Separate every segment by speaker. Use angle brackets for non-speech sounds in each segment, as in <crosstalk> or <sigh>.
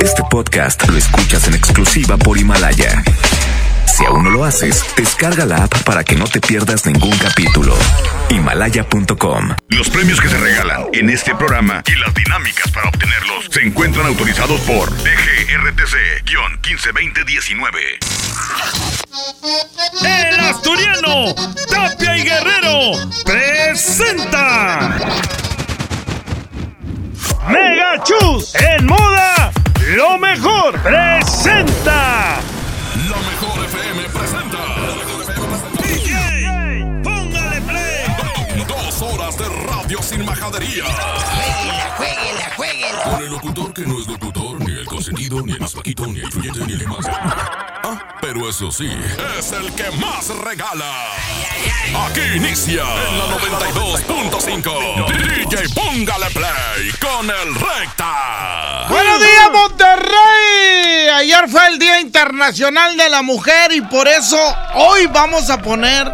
Speaker 1: Este podcast lo escuchas en exclusiva por Himalaya. Si aún no lo haces, descarga la app para que no te pierdas ningún capítulo. Himalaya.com.
Speaker 2: Los premios que se regalan en este programa y las dinámicas para obtenerlos se encuentran autorizados por DGRTC-152019.
Speaker 3: El asturiano Tapia y Guerrero presenta Mega Chus en moda lo mejor presenta
Speaker 4: La mejor FM presenta.
Speaker 3: DJ póngale play
Speaker 4: Dos horas de radio sin majadería.
Speaker 5: Jueguela, jueguela.
Speaker 4: Con el locutor que no es locutor, consentido, ni el más flaquito, ni el influyente, ni el más. Ah, pero eso sí, es el que más regala. Aquí inicia en la 92.5. DJ Póngale Play con el Recta.
Speaker 6: Buenos días, Monterrey. Ayer fue el Día Internacional de la Mujer y por eso hoy vamos a poner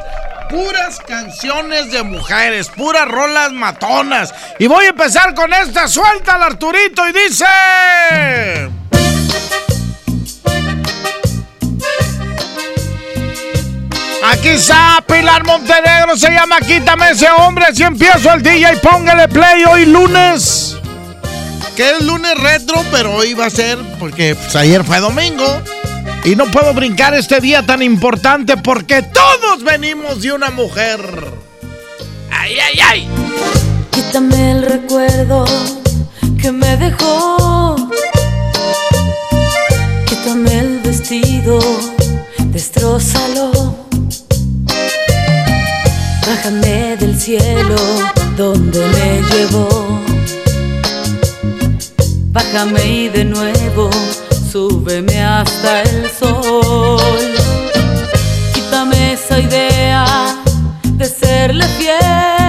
Speaker 6: puras canciones de mujeres, puras rolas matonas. Y voy a empezar con esta. Suelta al Arturito y dice... Aquí está Pilar Montenegro, se llama Quítame ese hombre. Así empiezo el día y póngale play hoy lunes. Que es lunes retro, pero hoy va a ser porque pues, ayer fue domingo. Y no puedo brincar este día tan importante porque todos venimos de una mujer. ¡Ay, ay, ay!
Speaker 7: Quítame el recuerdo que me dejó. Quítame el vestido, destrózalo. Bájame del cielo donde me llevó. Bájame y de nuevo súbeme hasta el sol. Quítame esa idea de serle fiel.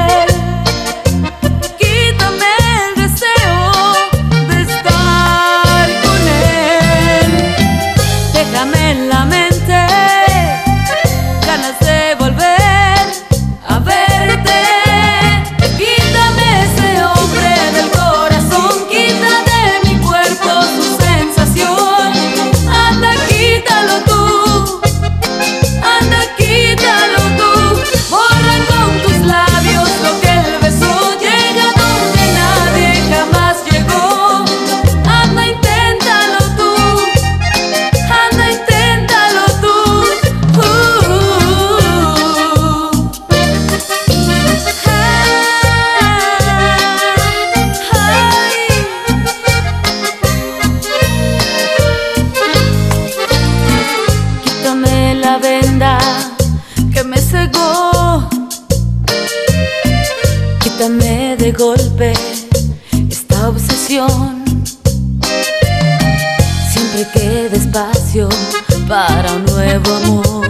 Speaker 7: Para un nuevo amor.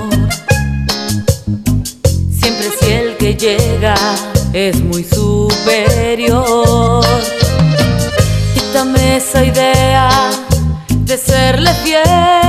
Speaker 7: Siempre si el que llega es muy superior. Quítame esa idea de serle fiel.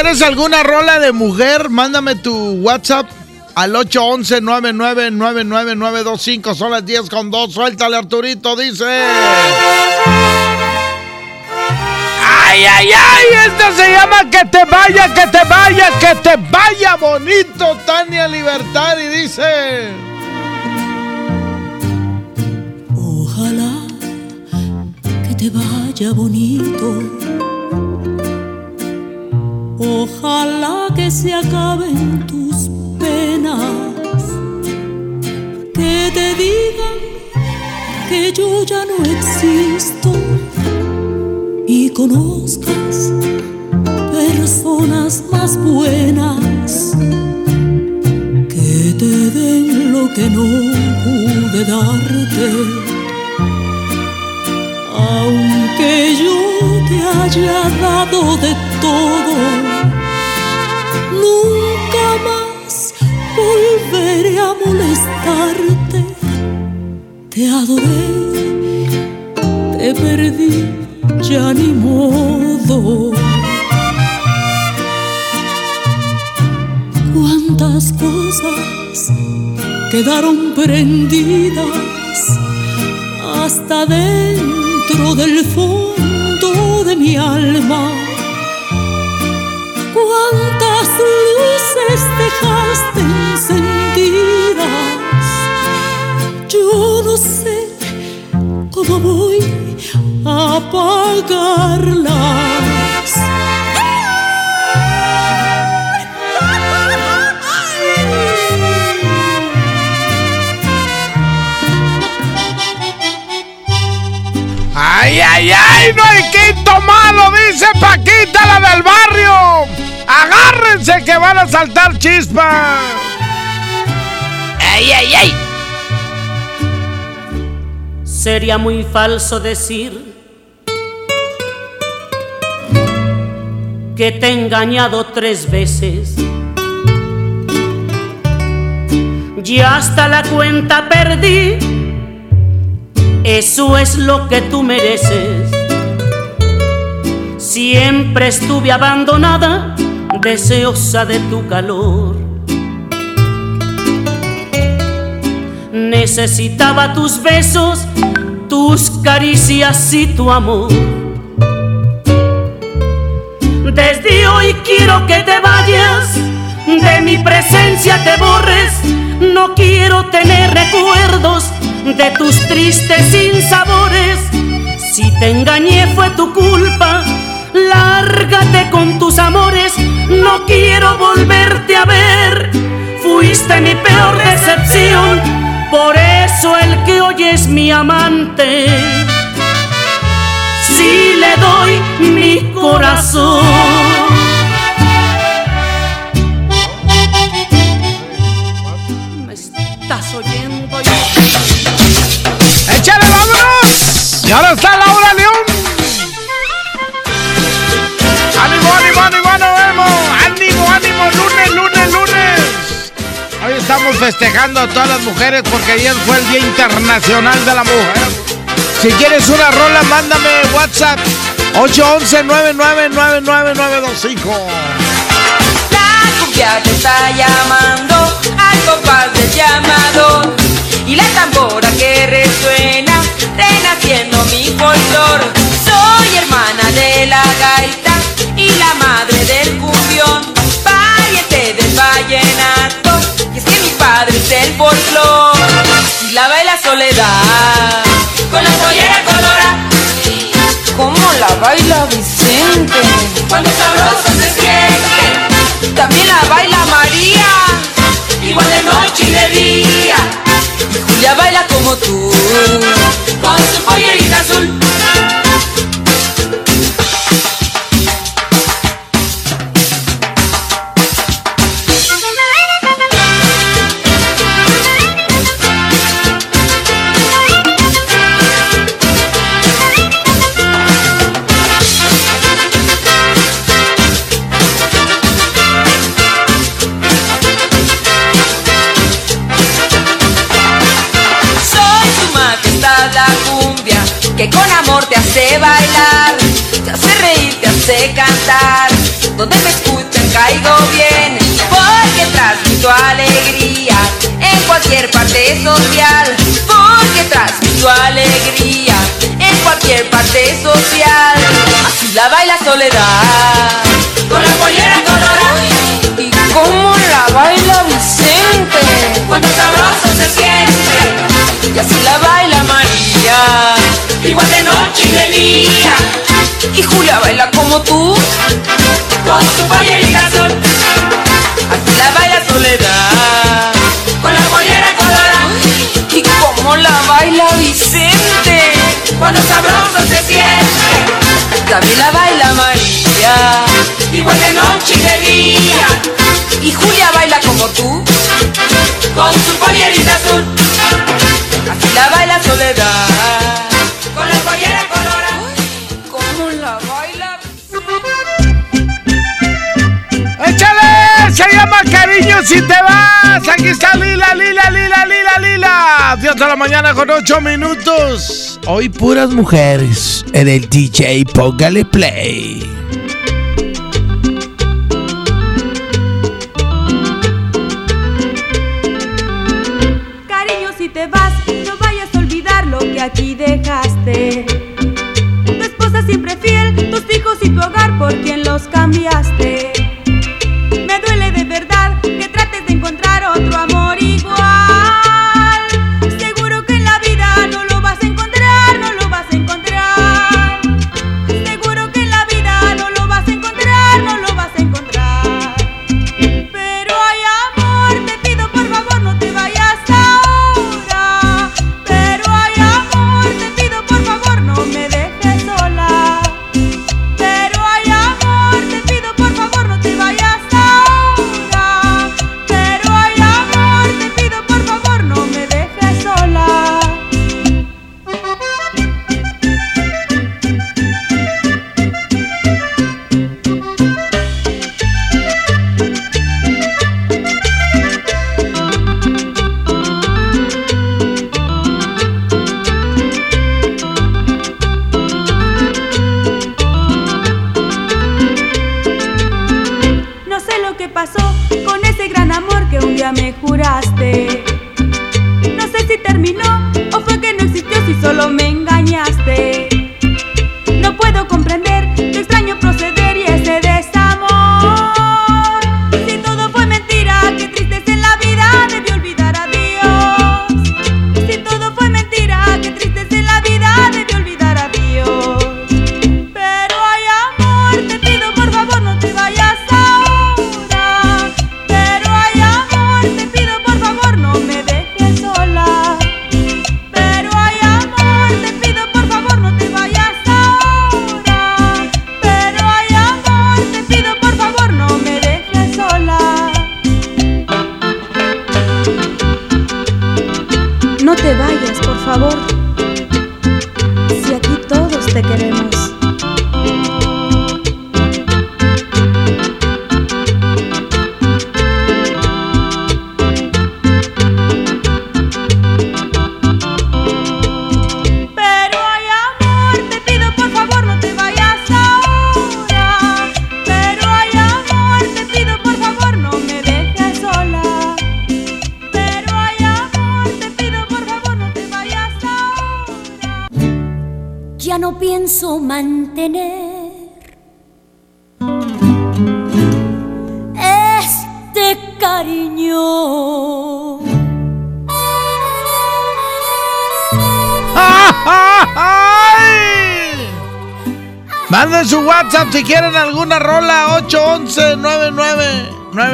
Speaker 6: Quieres alguna rola de mujer, mándame tu WhatsApp al 811-999925. Son las 10 con 2. Suéltale, Arturito, dice. Ay, ay, ay, esta se llama Que te vaya, que te vaya, que te vaya bonito, Tania Libertad. Y dice.
Speaker 8: Ojalá que te vaya bonito. Ojalá que se acaben tus penas. Que te digan que yo ya no existo y conozcas personas más buenas que te den lo que no pude darte. Aunque yo te haya dado de todo, molestarte. Te adoré, te perdí ya ni modo. Cuántas cosas quedaron prendidas hasta dentro del fondo de mi alma. Cuántas luces dejaste Yo no sé cómo voy apagarlas.
Speaker 6: ¡Ay, ay, ay! ¡No hay quinto malo! Dice Paquita, la del barrio. ¡Agárrense que van a saltar chispas!
Speaker 9: ¡Ay, ay, ay!
Speaker 10: Sería muy falso decir que te he engañado tres veces. Ya hasta la cuenta perdí, eso es lo que tú mereces. Siempre estuve abandonada, deseosa de tu calor. Necesitaba tus besos, tus caricias y tu amor. Desde hoy quiero que te vayas, de mi presencia te borres. No quiero tener recuerdos de tus tristes sinsabores. Si te engañé fue tu culpa, lárgate con tus amores. No quiero volverte a ver, fuiste mi peor decepción. Por eso el que hoy es mi amante si le doy mi corazón. ¿Me estás oyendo?
Speaker 6: ¡Échale, vámonos! Y ahora está Laura León. ¡Ánimo, ánimo, ánimo, ánimo! ¡Ánimo, ánimo! ¡Lunes, lunes, lunes! Estamos festejando a todas las mujeres porque ayer fue el Día Internacional de la Mujer. Si quieres una rola, mándame WhatsApp 811-999925.
Speaker 11: La cumbia te está llamando al compás del llamado y la tambora que resuena renaciendo mi folclor. Soy hermana de la gaita mi padre es el folclor y la baila soledad con la pollera colorada. ¿Cómo la baila Vicente? Cuando sabroso se siente. También la baila María, igual de noche y de día. Y Julia baila como tú, con su pollerita azul. Que con amor te hace bailar, te hace reír, te hace cantar. donde me escuchan caigo bien, porque transmito alegría en cualquier parte social, porque transmito alegría en cualquier parte social. Así la baila soledad, con la pollera colorada. ¿Y cómo la baila Vicente? Cuando sabroso se siente. Y así la baila María, igual de noche y de día. Y Julia baila como tú, con su pollerita azul. Así la baila Soledad, con la pollera colorada. ¿Y cómo la baila Vicente? Cuando sabroso se siente. También la baila María, igual de noche y de día. Y Julia baila como tú, con su pollerita azul. Así la baila Soledad, con la pollera colorada. ¿Cómo la baila?
Speaker 6: ¡Échale! Se llama Cariño si te vas. Aquí está Lila, Lila, Lila, Lila, Lila. 10 de la mañana con 8 minutos. Hoy puras mujeres en el DJ Póngale Play.
Speaker 12: Cariño, si los cambiaste.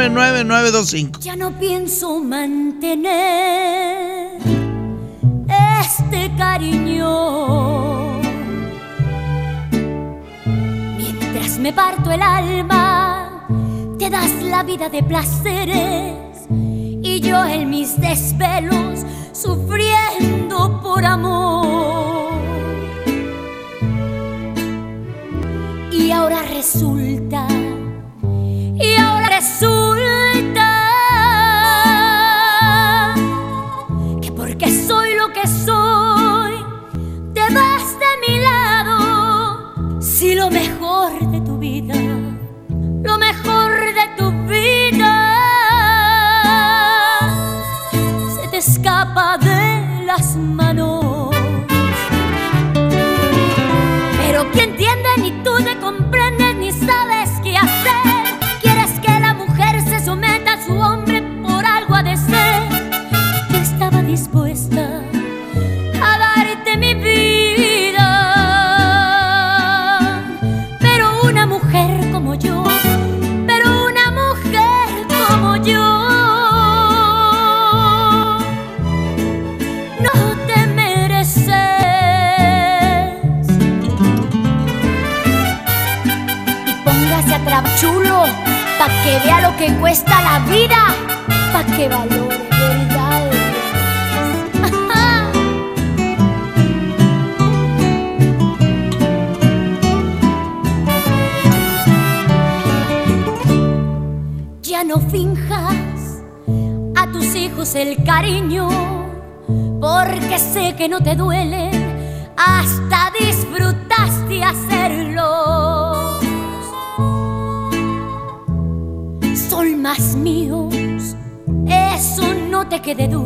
Speaker 6: 99 99925.
Speaker 13: Ya no pienso mantener este cariño. Mientras me parto el alma, te das la vida de placeres y yo en mis desvelos sufriendo por amor. Y ahora resulta, plenitud. porque sé que no te duelen, hasta disfrutaste hacerlo. Son más míos, eso no te quede duda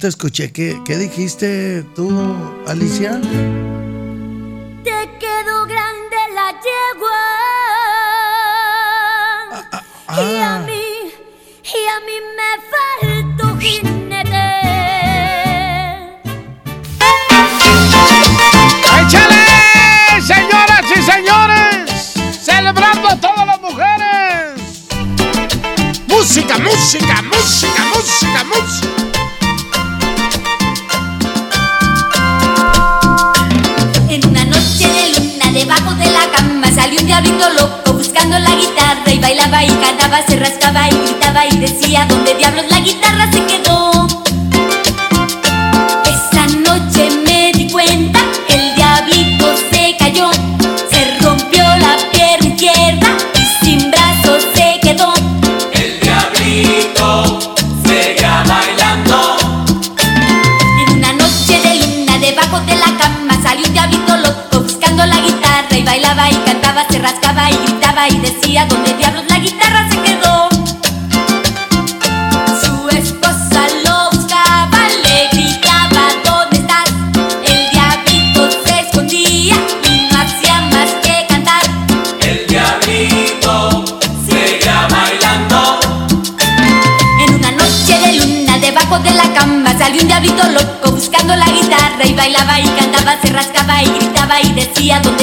Speaker 13: te
Speaker 6: escuché. ¿Qué, qué dijiste tú, Alicia?
Speaker 13: y a
Speaker 14: tu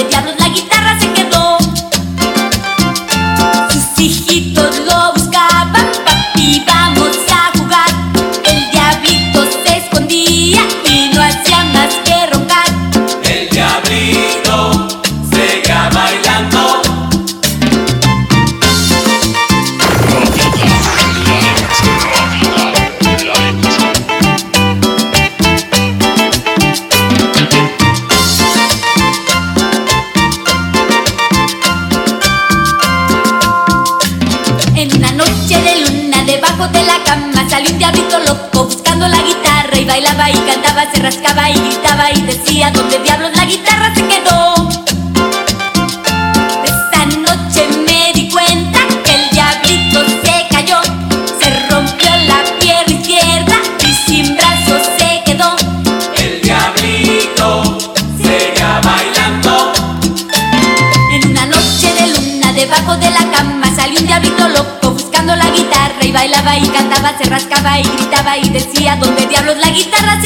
Speaker 14: decía, ¿dónde diablos la guitarra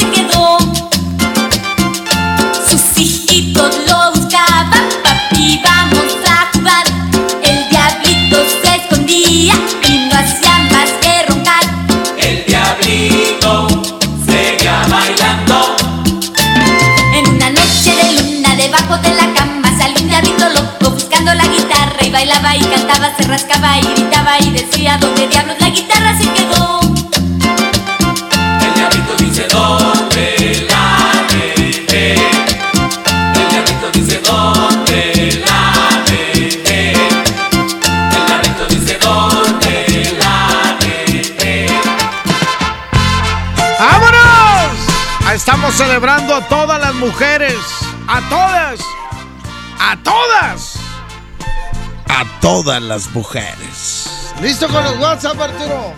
Speaker 6: todas las mujeres. ¿Listo con los WhatsApp, Arturo?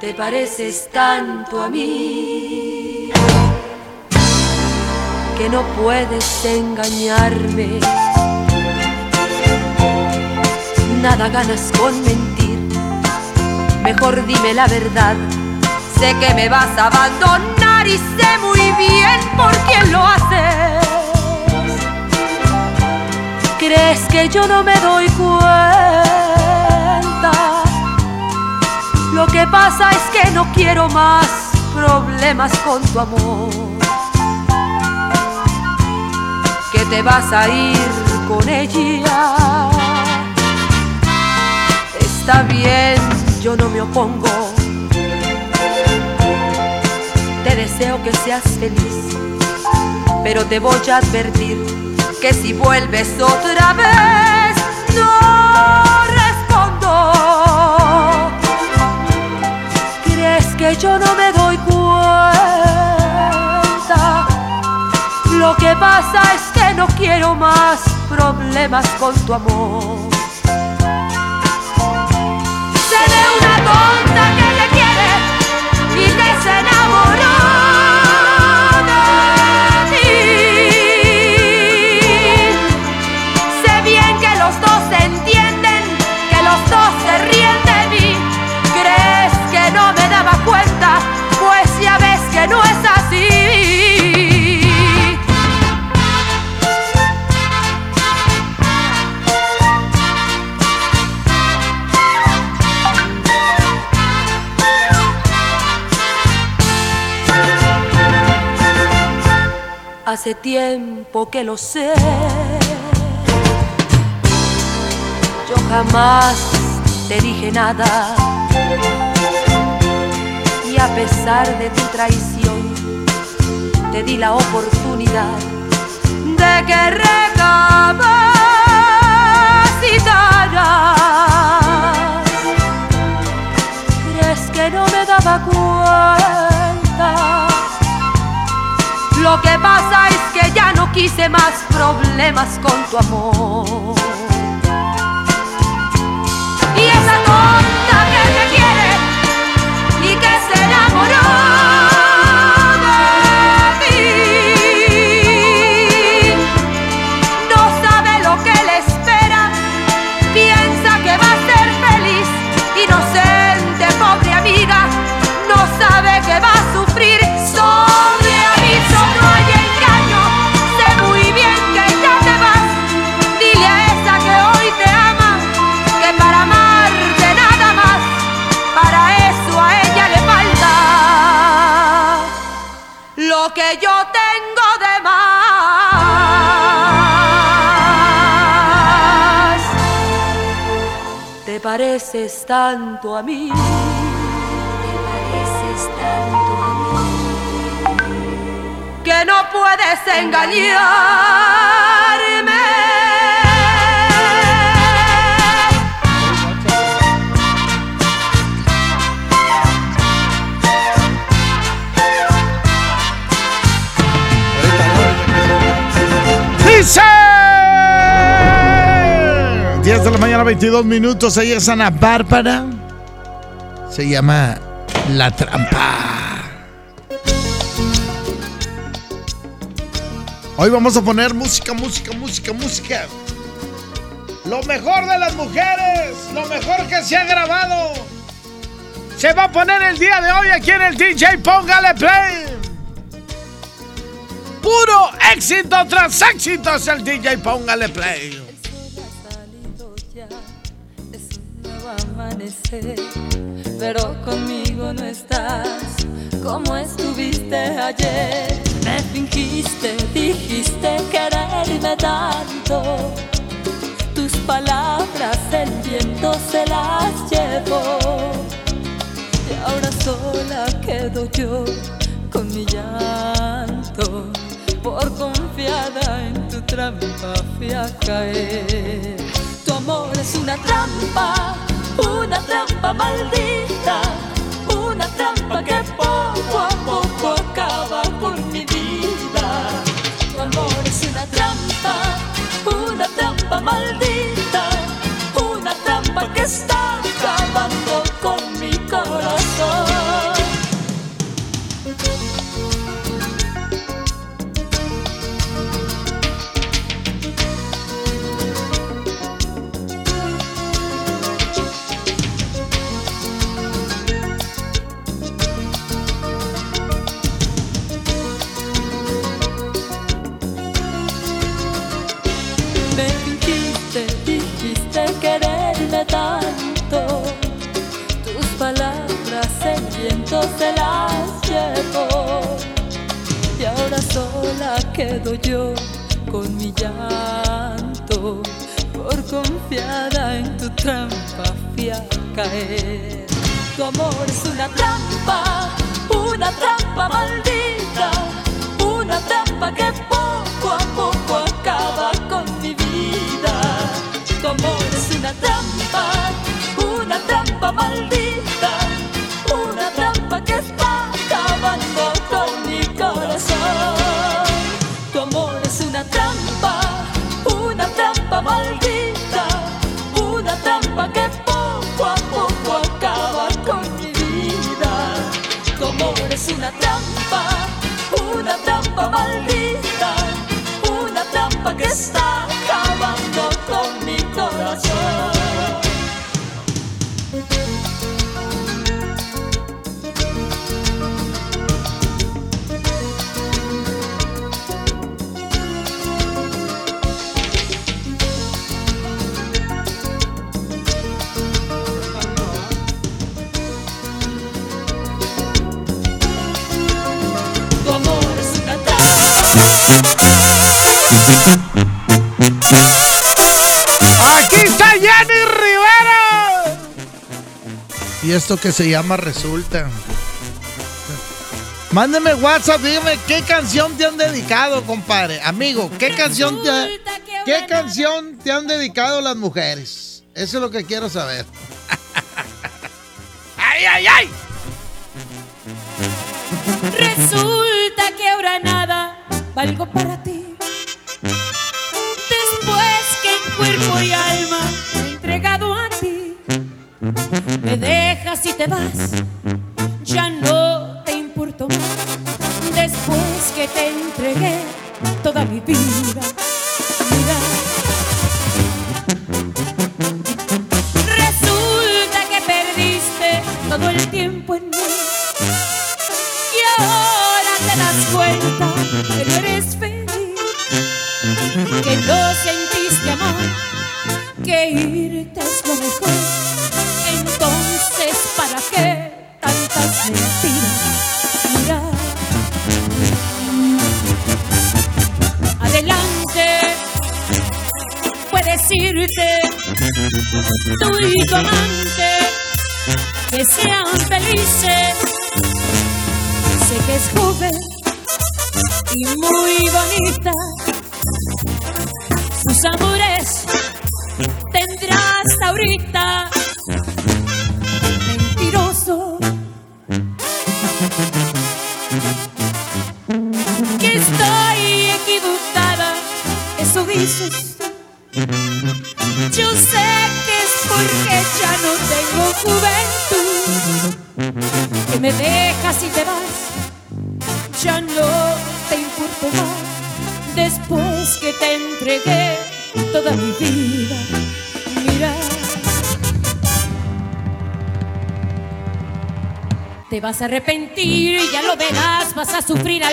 Speaker 7: Te pareces tanto a mí que no puedes engañarme. Nada ganas con mentir, mejor dime la verdad. Sé que me vas a abandonar y sé muy bien por quién lo haces. ¿Crees que yo no me doy cuenta? Lo que pasa es que no quiero más problemas con tu amor. Que te vas a ir con ella. Está bien, yo no me opongo. Te deseo que seas feliz, pero te voy a advertir que si vuelves otra vez no respondo. ¿Crees que yo no me doy cuenta? Lo que pasa es que no quiero más problemas con tu amor. Seré una tonta Tiempo que lo sé. Yo jamás te dije nada. Y a pesar de tu traición, te di la oportunidad de que recapacitaras. ¿Crees que no me daba cuenta? Lo que pasa que ya no quise más problemas con tu amor. Y esa tonta pareces tanto a mí. Te pareces tanto a mí. Que no puedes engañarme.
Speaker 6: Dice mañana, 22 minutos. Ella es Ana Bárbara. Se llama La Trampa. Hoy vamos a poner música, música, música, música. Lo mejor de las mujeres, lo mejor que se ha grabado. Se va a poner el día de hoy aquí en el DJ Póngale Play. Puro éxito tras éxito es el DJ Póngale Play.
Speaker 8: Pero conmigo no estás como estuviste ayer. Me fingiste, dijiste quererme tanto. Tus palabras el viento se las llevó. Y ahora sola quedo yo con mi llanto. Por confiada en tu trampa fui a caer. Tu amor es una trampa, una trampa maldita, una trampa que poco a poco acaba con mi vida. Tu amor es una trampa, una trampa maldita, una trampa que está acabando. se las llevó. Y ahora sola quedo yo con mi llanto, por confiada en tu trampa fui caer. Tu amor es una trampa, una trampa maldita, una trampa que
Speaker 6: trampa Y esto que se llama Resulta. Mándeme WhatsApp, dígame qué canción te han dedicado, compadre. Amigo, ¿qué canción te, ha- qué canción te han dedicado las mujeres? Eso es lo que quiero saber. <laughs> ¡Ay, ay, ay!
Speaker 15: Resulta que ahora nada valgo para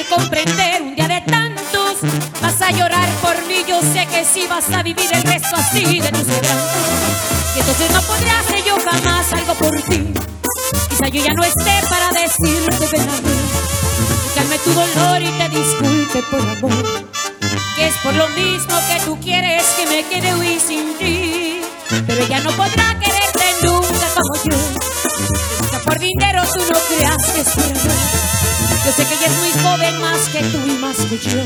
Speaker 15: comprender un día de tantos. Vas a llorar por mí, yo sé que sí vas a vivir el resto así de tus quebrantos. Y entonces no podré hacer yo jamás algo por ti. Quizá yo ya no esté para decirte ven a mí calme tu dolor y te disculpe por amor. Que es por lo mismo que tú quieres que me quede huir sin ti. Pero ella no podrá quererte nunca como yo. Dinero tú no creas que es amor. Yo sé que ella es muy joven más que tú y más que yo.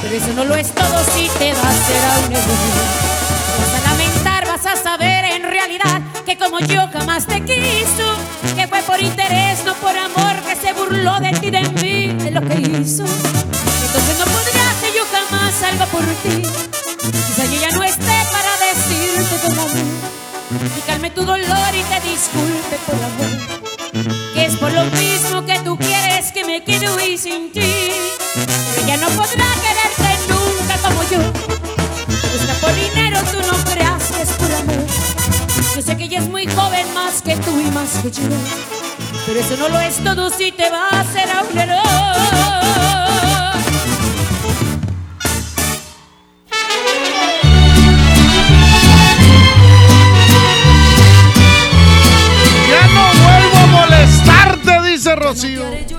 Speaker 15: Pero eso no lo es todo si te vas será un error. Vas a lamentar, vas a saber en realidad que como yo jamás te quiso, que fue por interés, no por amor, que se burló de ti, de mí, de lo que hizo. Entonces no podría hacer yo jamás algo por ti. Quizá yo ya no esté para decirte todo amor. Y calme tu dolor y te disculpe por amor. Huir sin ti. Ella no podrá quererte nunca como yo. Busca por dinero, tú no creas que es por amor. Yo sé que ella es muy joven más que tú y más que yo. Pero eso no lo es todo si te va a un error.
Speaker 6: No Rocío.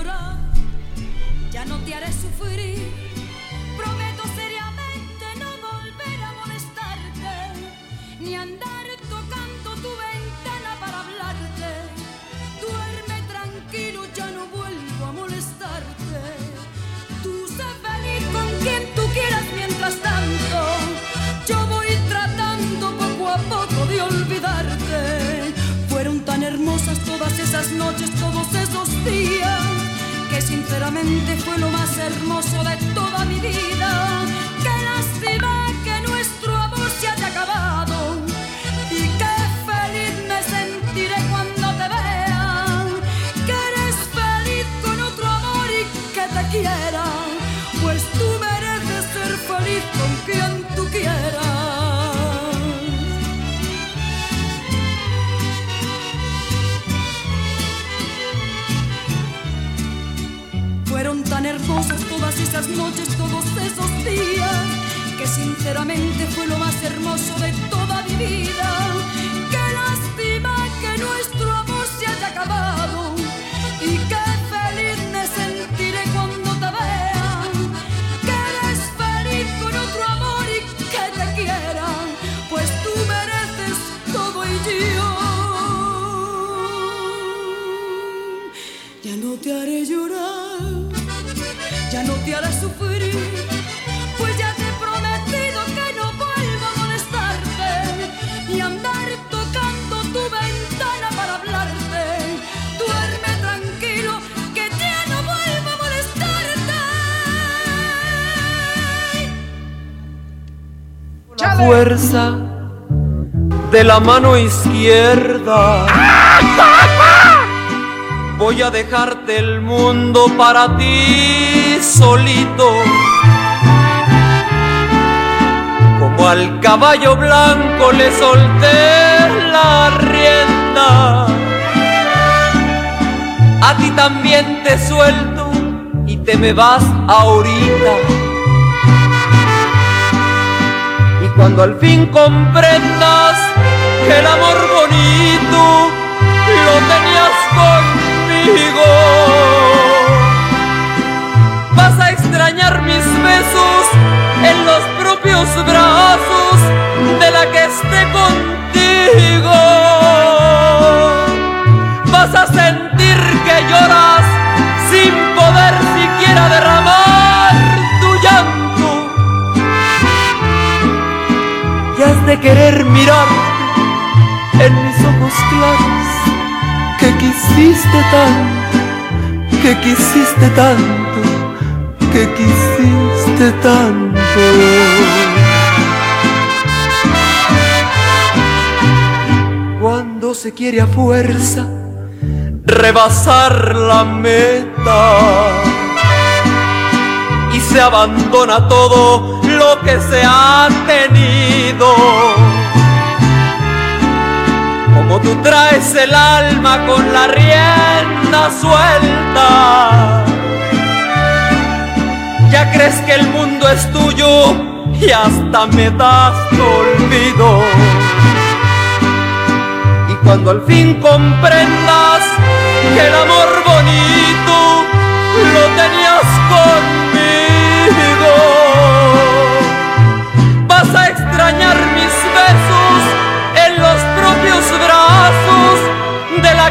Speaker 16: La mano izquierda. Voy a dejarte el mundo para ti solito. Como al caballo blanco le solté la rienda. A ti también te suelto y te me vas ahorita. Y cuando al fin comprendas que el amor bonito lo tenías conmigo, vas a extrañar mis besos en los propios brazos de la que esté contigo. Tanto, que quisiste tanto, que quisiste tanto. Cuando se quiere a fuerza rebasar la meta y se abandona todo lo que se ha tenido. Tú traes el alma con la rienda suelta, ya crees que el mundo es tuyo y hasta me das olvido. Y cuando al fin comprendas que el amor bonito lo tenías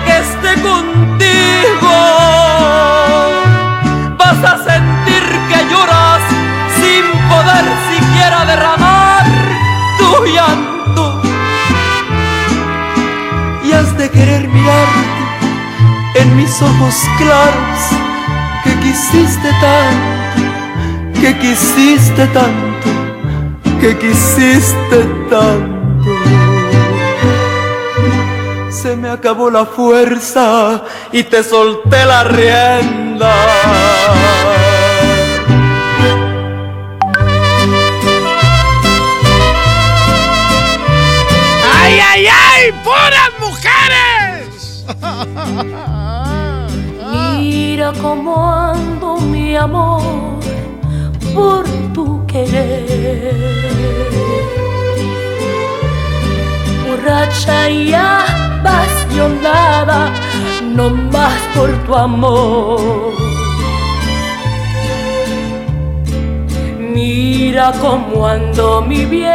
Speaker 16: que esté contigo. Vas a sentir que lloras sin poder siquiera derramar tu llanto. Y has de querer mirarte en mis ojos claros que quisiste tanto, que quisiste tanto, que quisiste tanto. Se me acabó la fuerza y te solté la rienda.
Speaker 17: ¡Ay, ay, ay! ¡Puras mujeres!
Speaker 15: Mira cómo ando mi amor por tu querer. Borracha y apasionada, no más por tu amor. Mira cómo ando mi bien,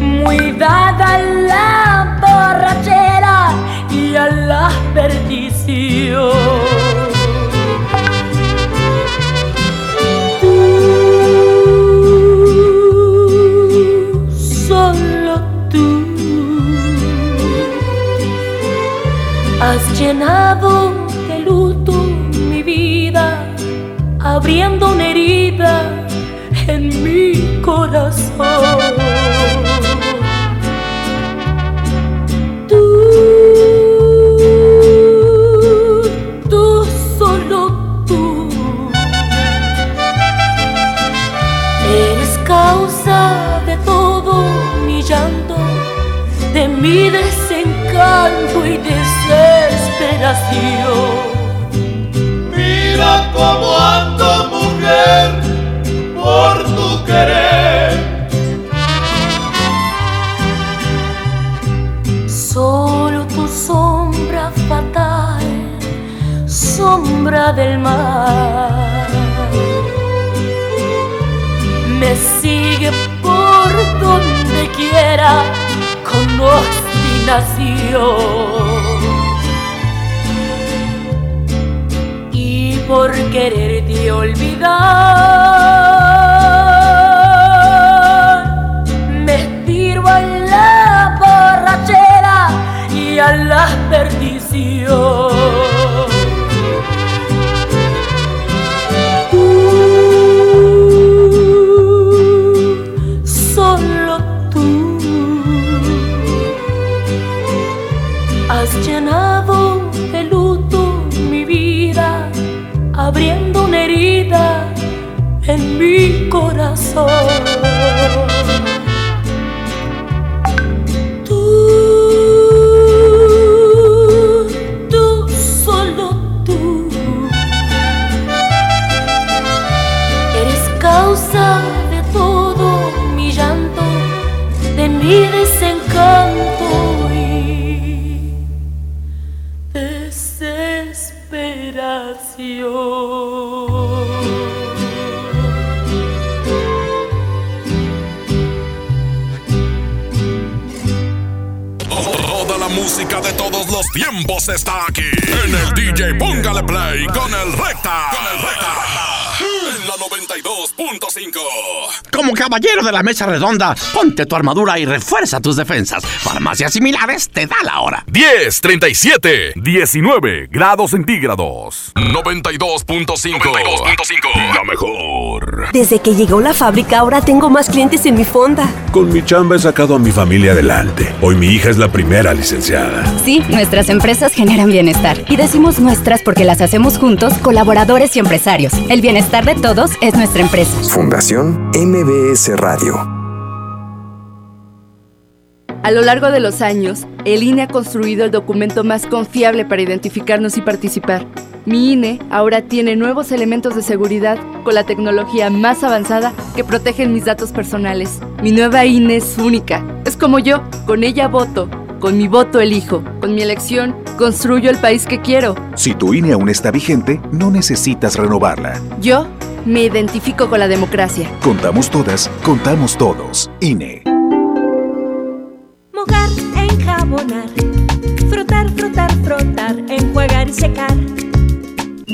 Speaker 15: muy dada la borrachera y a la perdición.
Speaker 18: Llenado de luto mi vida, abriendo una herida en mi corazón. Tú, tú, solo tú, eres causa de todo mi llanto, de mi desencanto y desesperación.
Speaker 16: Mira cómo ando mujer por tu querer.
Speaker 18: Solo tu sombra fatal, sombra del mar, me sigue por donde quiera con obstinación. Por quererte olvidar,
Speaker 4: tiempos está aquí. En el DJ Póngale Play con el Recta.
Speaker 19: Caballero de la mesa redonda, ponte tu armadura y refuerza tus defensas. Farmacias similares te da la hora.
Speaker 4: 10, 37, 19 grados centígrados. 92.5. La mejor.
Speaker 20: Desde que llegó la fábrica ahora tengo más clientes en mi fonda.
Speaker 21: Con mi chamba he sacado a mi familia adelante. Hoy mi hija es la primera licenciada.
Speaker 22: Sí, nuestras empresas generan bienestar. Y decimos nuestras porque las hacemos juntos, colaboradores y empresarios. El bienestar de todos es nuestra empresa.
Speaker 23: Fundación MBS Radio.
Speaker 24: A lo largo de los años, el INE ha construido el documento más confiable para identificarnos y participar. Mi INE ahora tiene nuevos elementos de seguridad con la tecnología más avanzada que protegen mis datos personales. Mi nueva INE es única. Es como yo, con ella voto. Con mi voto elijo. Con mi elección construyo el país que quiero.
Speaker 25: Si tu INE aún está vigente, no necesitas renovarla.
Speaker 24: Yo me identifico con la democracia.
Speaker 25: Contamos todas, contamos todos. INE.
Speaker 26: Mojar, enjabonar, frotar, frotar, frotar, enjuagar y secar.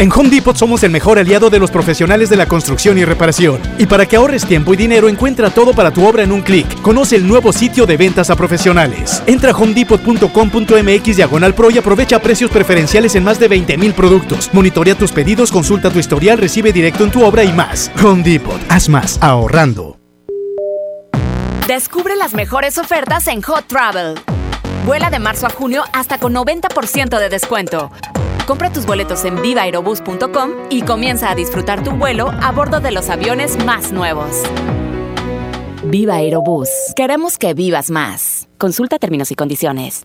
Speaker 27: En Home Depot somos el mejor aliado de los profesionales de la construcción y reparación. Y para que ahorres tiempo y dinero, encuentra todo para tu obra en un clic. Conoce el nuevo sitio de ventas a profesionales. Entra a homedepot.com.mx diagonal pro y aprovecha precios preferenciales en más de 20 mil productos. Monitorea tus pedidos, consulta tu historial, recibe directo en tu obra y más. Home Depot, haz más ahorrando.
Speaker 28: Descubre las mejores ofertas en Hot Travel. Vuela de marzo a junio hasta con 90% de descuento. Compra tus boletos en vivaerobus.com y comienza a disfrutar tu vuelo a bordo de los aviones más nuevos. Viva Aerobús. Queremos que vivas más. Consulta términos y condiciones.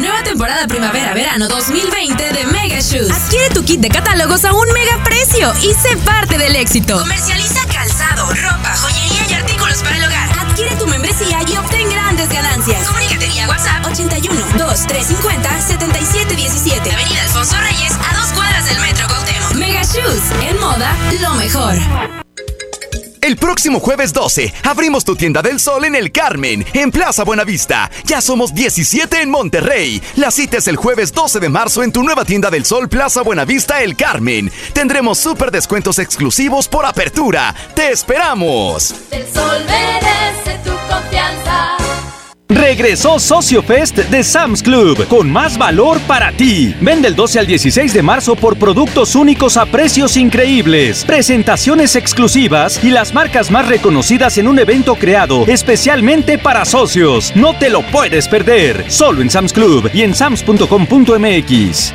Speaker 14: Nueva temporada primavera-verano 2020 de Mega Shoes. Adquiere tu kit de catálogos a un mega precio y sé parte del éxito. Comercializa calzado, ropa, joyería y artículos para el hogar. Adquiere tu membresía y obtén grandes ganancias. Comunícate vía WhatsApp 81 2350 7717. Avenida Alfonso Reyes, a dos cuadras del Metro Cuauhtémoc. Mega Shoes, en moda, lo mejor.
Speaker 29: El próximo jueves 12 abrimos tu tienda del sol en el Carmen, en Plaza Buenavista. Ya somos 17 en Monterrey. La cita es el jueves 12 de marzo en tu nueva tienda del sol Plaza Buenavista El Carmen. Tendremos súper descuentos exclusivos por apertura. ¡Te esperamos!
Speaker 30: El sol merece tu confianza.
Speaker 31: Regresó Socio Fest de Sam's Club con más valor para ti. Vende el 12 al 16 de marzo por productos únicos a precios increíbles, presentaciones exclusivas y las marcas más reconocidas en un evento creado especialmente para socios. No te lo puedes perder. Solo en Sam's Club y en sams.com.mx.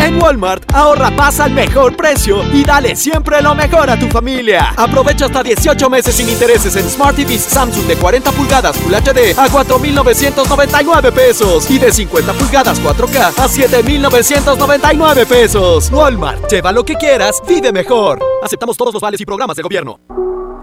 Speaker 32: En Walmart, ahorra pasa al mejor precio y dale siempre lo mejor a tu familia. Aprovecha hasta 18 meses sin intereses en Smart TVs Samsung de 40 pulgadas Full HD a 4,999 pesos y de 50 pulgadas 4K a 7,999 pesos. Walmart, lleva lo que quieras, vive mejor. Aceptamos todos los vales y programas de gobierno.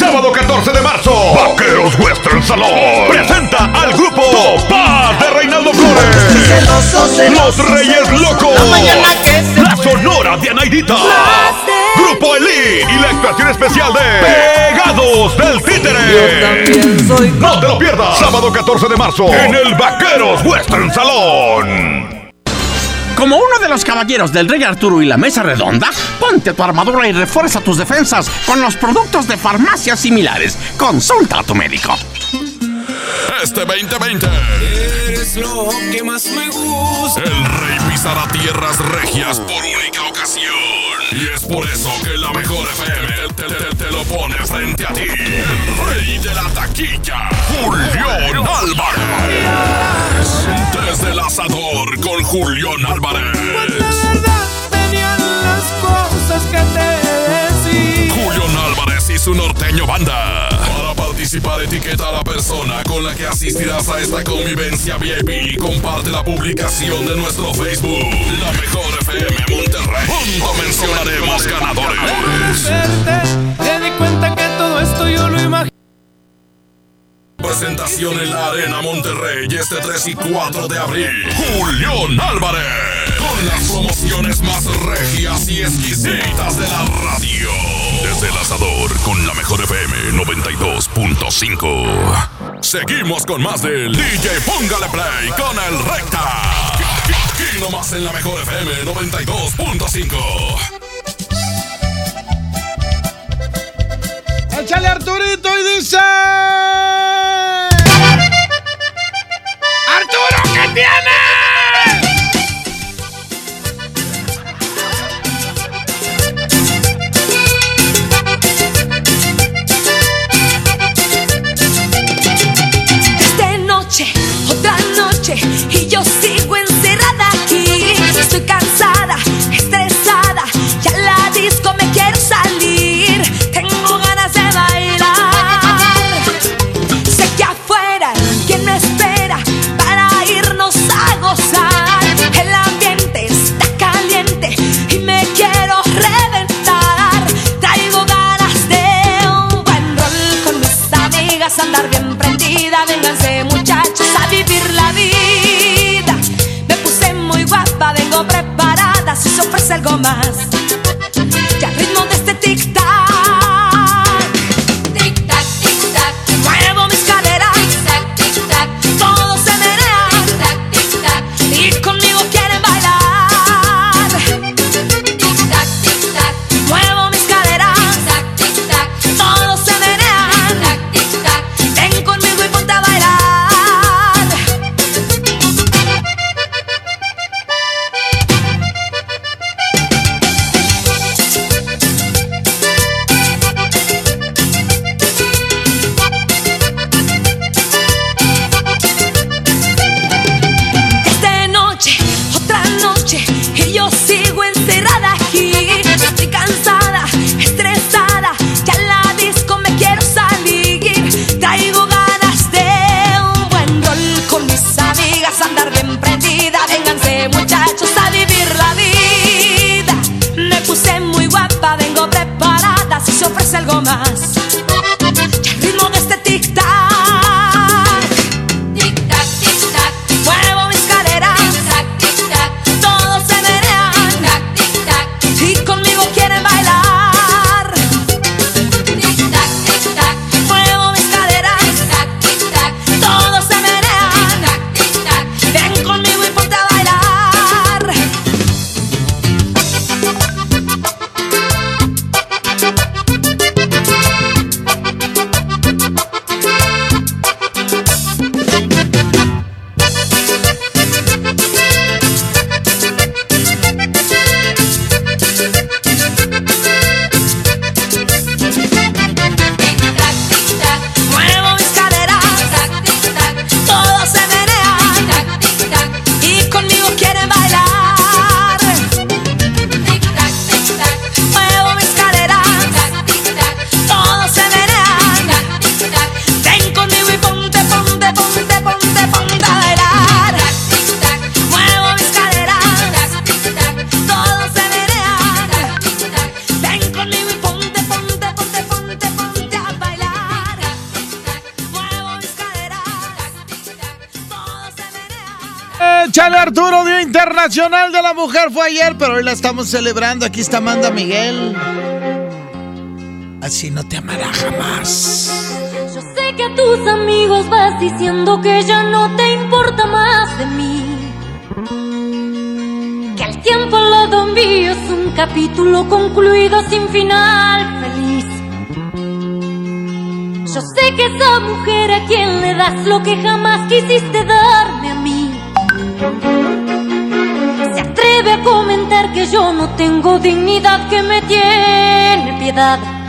Speaker 4: Sábado 14 de marzo, Vaqueros Western Salón presenta al grupo Paz de Reinaldo Flores. Los Reyes Locos. La Sonora de Anaidita. Grupo Elite y la actuación especial de Pegados del Títere. No te lo pierdas. Sábado 14 de marzo en el Vaqueros Western Salón.
Speaker 19: Como uno de los caballeros del Rey Arturo y la Mesa Redonda, ponte tu armadura y refuerza tus defensas con los productos de farmacias similares. Consulta a tu médico.
Speaker 4: Este 2020.
Speaker 26: Eres lo que más me gusta.
Speaker 4: El rey pisará tierras regias por única. Y es por eso que la mejor FM te, te- te lo pone frente a ti. El rey de la taquilla, Julián Álvarez. Desde el asador con Julián Álvarez.
Speaker 26: Tenían las cosas que te decía.
Speaker 4: Julián Álvarez y su norteño banda. Participar, etiqueta a la persona con la que asistirás a esta convivencia VIP y comparte la publicación de nuestro Facebook. La mejor FM Monterrey. Junto mencionaremos ganadores.
Speaker 26: Te di cuenta que todo esto yo lo imagino.
Speaker 4: Presentación en la Arena Monterrey este 3 y 4 de abril. Julián Álvarez. Con las promociones más regias y exquisitas de la radio. Desde el asador con la mejor FM 92.5. Seguimos con más del DJ Póngale Play con el Recta. Aquí nomás en la mejor FM 92.5.
Speaker 6: Échale Arturito y dice.
Speaker 26: ¡Arturo, qué tienes!
Speaker 6: Pero hoy la estamos celebrando. Aquí está Amanda Miguel. Así no te amará jamás.
Speaker 13: Yo sé que a tus amigos vas diciendo que ya no te importa más de mí. Que el tiempo al lado mío es un capítulo concluido sin final feliz. Yo sé que esa mujer a quien le das lo que jamás quisiste darme tengo dignidad, que me tiene piedad.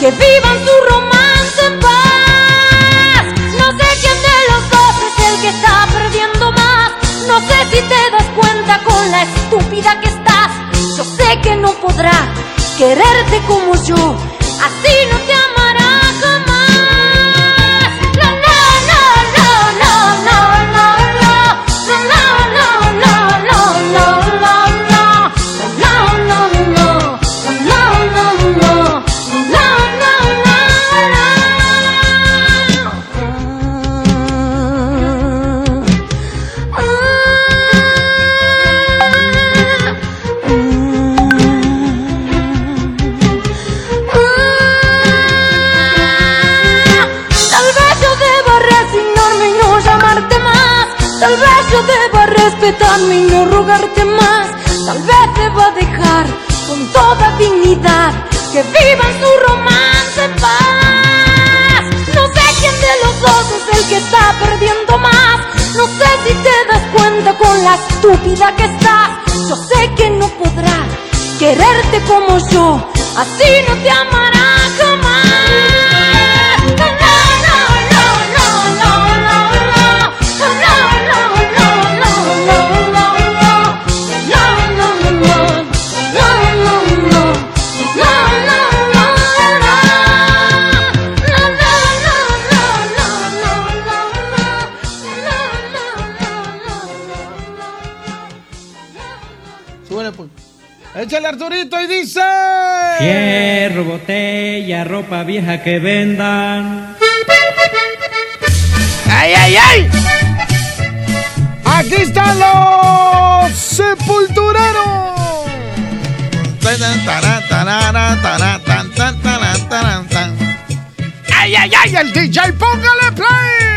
Speaker 13: Que vivan su romance en paz. No sé quién de los dos es el que está perdiendo más. No sé si te das cuenta con la estúpida que estás. Yo sé que no podrá quererte como yo. Así no te amará respetarme y no rogarte más. Tal vez deba dejar con toda dignidad que vivan su romance en paz. No sé quién de los dos es el que está perdiendo más. No sé si te das cuenta con la estúpida que estás. Yo sé que no podrá quererte como yo. Así no te amará
Speaker 6: Arturito y dice.
Speaker 33: Fierro, botella, ropa vieja que vendan.
Speaker 6: ¡Ay, ay, ay! Aquí están los sepultureros. ¡Ay, ay, ay! El DJ, póngale play.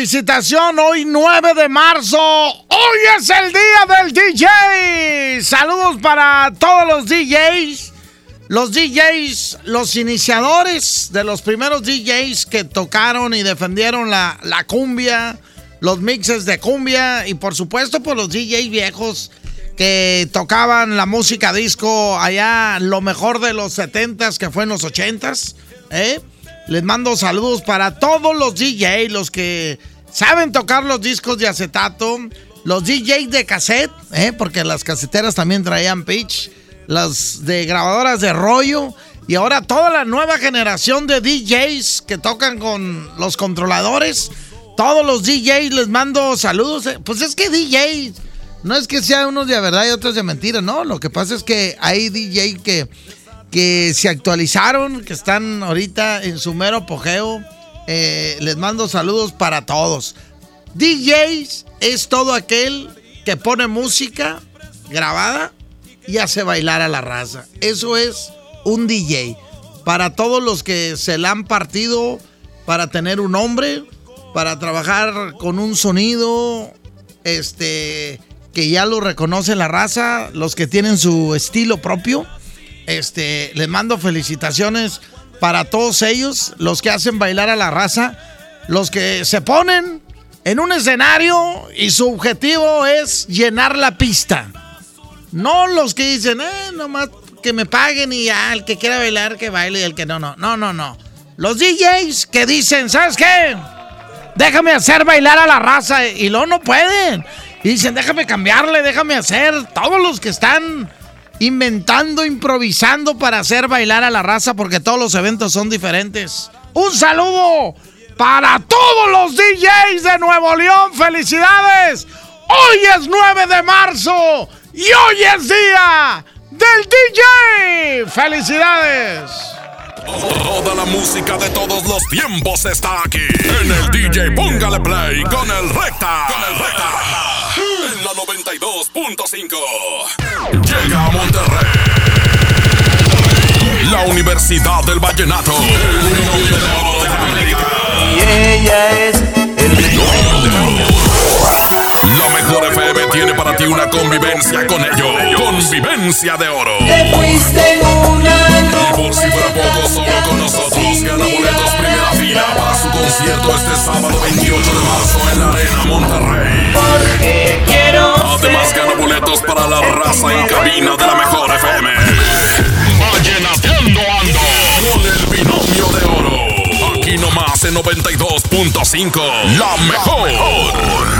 Speaker 6: Felicitación hoy 9 de marzo. Hoy es el día del DJ. Saludos para todos los DJs. Los DJs, los iniciadores de los primeros DJs que tocaron y defendieron la, la cumbia, los mixes de cumbia y por supuesto por los DJs viejos que tocaban la música disco allá, lo mejor de los 70s que fue en los 80s. ¿eh? Les mando saludos para todos los DJs, los que saben tocar los discos de acetato, los DJs de cassette, ¿eh? porque las caseteras también traían pitch, las de grabadoras de rollo. Y ahora toda la nueva generación de DJs que tocan con los controladores. Todos los DJs les mando saludos. eh. Pues es que DJs, no es que sean unos de verdad y otros de mentira, no. Lo que pasa es que hay DJs que, que se actualizaron, que están ahorita en su mero apogeo. Eh, les mando saludos para todos. DJs es todo aquel que pone música grabada y hace bailar a la raza. Eso es un DJ. Para todos los que se la han partido para tener un nombre, para trabajar con un sonido, este, que ya lo reconoce la raza, los que tienen su estilo propio. Este, les mando felicitaciones para todos ellos, los que hacen bailar a la raza, los que se ponen en un escenario y su objetivo es llenar la pista. No los que dicen, eh, nomás que me paguen y ya, el que quiera bailar, que baile y el que no, no. No, no, no. Los DJs que dicen, ¿sabes qué? Déjame hacer bailar a la raza y luego no pueden. Y dicen, déjame cambiarle, déjame hacer. Todos los que están inventando, improvisando para hacer bailar a la raza porque todos los eventos son diferentes. Un saludo para todos los DJs de Nuevo León. Felicidades. Hoy es 9 de marzo y hoy es día del DJ. Felicidades.
Speaker 4: Toda la música de todos los tiempos está aquí. En el DJ Póngale Play con el Recta. Con el Recta. En la 92.5. Llega a Monterrey. La Universidad del Vallenato.
Speaker 34: Y ella es el
Speaker 4: tiene para ti una convivencia con ellos. Convivencia de oro.
Speaker 34: Te fuiste en una
Speaker 4: Y por si fuera poco, solo con nosotros gana boletos primera fila para su concierto este sábado 28 de marzo en la Arena Monterrey.
Speaker 34: Porque quiero
Speaker 4: Además gana boletos para la raza en cabina de la mejor FM. Vallenateando ando con el binomio de oro. Aquí nomás en 92.5. La mejor.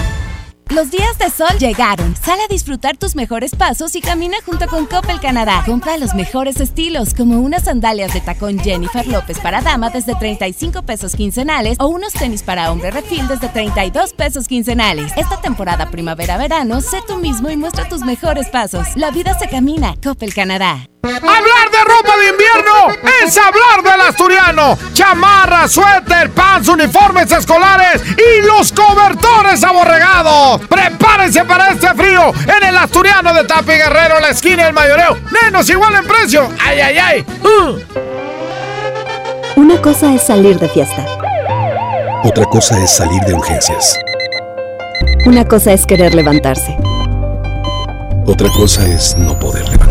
Speaker 35: Los días de sol llegaron. Sal a disfrutar tus mejores pasos y camina junto con Coppel Canadá. Compra los mejores estilos, como unas sandalias de tacón Jennifer López para dama desde 35 pesos quincenales o unos tenis para hombre refil desde 32 pesos quincenales. Esta temporada primavera-verano, sé tú mismo y muestra tus mejores pasos. La vida se camina. Coppel Canadá.
Speaker 6: Hablar de ropa de invierno es hablar del asturiano. Chamarra, suéter, pants, uniformes escolares y los cobertores aborregados. Prepárense para este frío en el asturiano de Tapi Guerrero, la esquina del mayoreo. Menos igual en precio. ¡Ay, ay, ay! Uh.
Speaker 36: Una cosa es salir de fiesta. Otra cosa es salir de urgencias. Una cosa es querer levantarse. Otra cosa es no poder levantarse.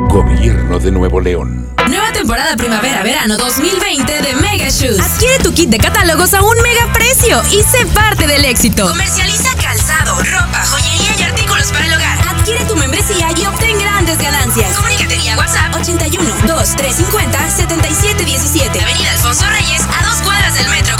Speaker 37: Gobierno de Nuevo León.
Speaker 14: Nueva temporada primavera-verano 2020 de Mega Shoes. Adquiere tu kit de catálogos a un mega precio y sé parte del éxito. Comercializa calzado, ropa, joyería y artículos para el hogar. Adquiere tu membresía y obtén grandes ganancias. Comunícate vía WhatsApp 81 2 350 7717. Avenida Alfonso Reyes a dos cuadras del Metro.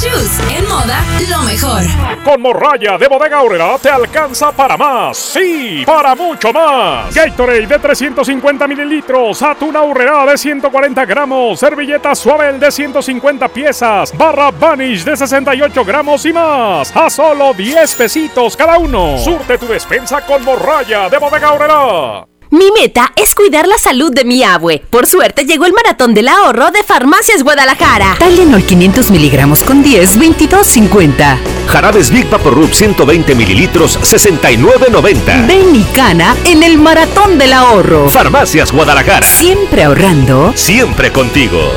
Speaker 14: Shoes, en moda, lo mejor.
Speaker 38: Con morralla de bodega Aurrera te alcanza para más. Sí, para mucho más. Gatorade de 350 mililitros, atún Aurrera de 140 gramos, servilleta suave de 150 piezas, barra Vanish de 68 gramos y más. A solo 10 pesitos cada uno. Surte tu despensa con morralla de bodega Aurrera.
Speaker 39: Mi meta es cuidar la salud de mi abue. Por suerte llegó el maratón del ahorro de Farmacias Guadalajara.
Speaker 40: Tylenol 500 miligramos con 10, 22.50.
Speaker 41: Jarabes Big Rub 120 mililitros, 69.90.
Speaker 40: Ven y cana en el maratón del ahorro.
Speaker 41: Farmacias Guadalajara.
Speaker 40: Siempre ahorrando.
Speaker 41: Siempre contigo.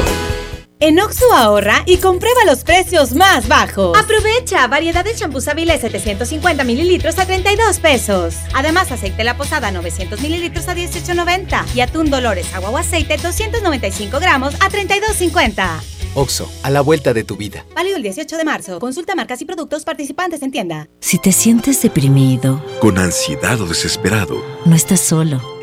Speaker 42: En Oxo ahorra y comprueba los precios más bajos.
Speaker 43: Aprovecha variedad de champús Avilés 750 mililitros a 32 pesos. Además, aceite La Posada 900 mililitros a 18.90 y atún Dolores agua o aceite 295 gramos a 32.50.
Speaker 44: Oxo, a la vuelta de tu vida.
Speaker 43: Válido el 18 de marzo. Consulta marcas y productos participantes en tienda.
Speaker 40: Si te sientes deprimido,
Speaker 25: Con ansiedad o desesperado,
Speaker 40: no estás solo.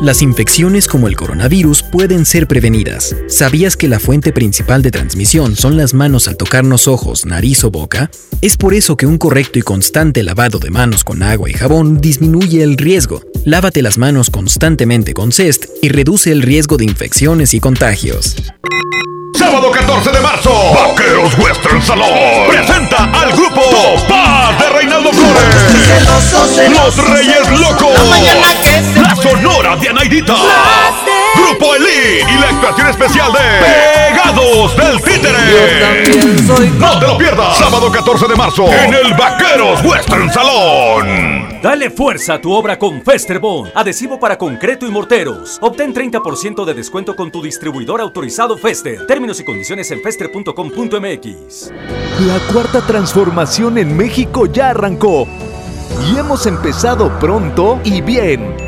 Speaker 36: Las infecciones como el coronavirus pueden ser prevenidas. ¿Sabías que la fuente principal de transmisión son las manos al tocarnos ojos, nariz o boca? Es por eso que un correcto y constante lavado de manos con agua y jabón disminuye el riesgo. Lávate las manos constantemente con Cest y reduce el riesgo de infecciones y contagios.
Speaker 4: Sábado 14 de marzo, Vaqueros Western Salón presenta al grupo Paz de Reinaldo Flores. Los Reyes Locos. La Sonora de Anaidita. Grupo Elite y la actuación especial de Pegados del Títere. No te lo pierdas. Sábado 14 de marzo en el Vaqueros Western Salón.
Speaker 45: Dale fuerza a tu obra con Festerbond, adhesivo para concreto y morteros. Obtén 30% de descuento con tu distribuidor autorizado Fester. Términos y condiciones en fester.com.mx.
Speaker 46: La cuarta transformación en México ya arrancó y hemos empezado pronto y bien.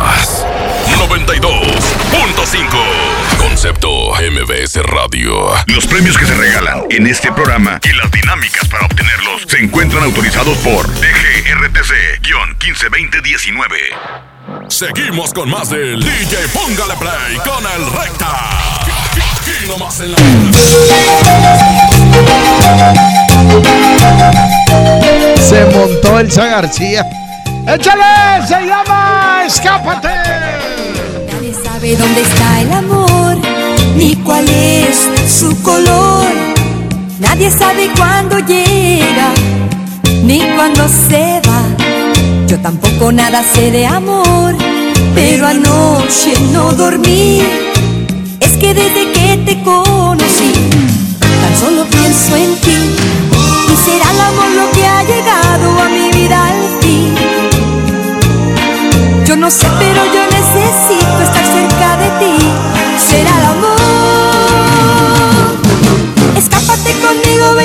Speaker 4: 92.5. Concepto MBS Radio. Los premios que se regalan en este programa y las dinámicas para obtenerlos se encuentran autorizados por DGRTC-152019. Seguimos con más del DJ Póngale Play con el Recta. Aquí nomás en la.
Speaker 6: Se montó Elsa García. ¡Échale! ¡Se llama Escápate!
Speaker 47: Sabe dónde está el amor, ni cuál es su color. Nadie sabe cuándo llega, ni cuando se va. Yo tampoco nada sé de amor, pero anoche no dormí. Es que desde que te conocí, tan solo pienso en ti. Y será el amor lo que ha llegado a mi vida al fin. Yo no sé, pero yo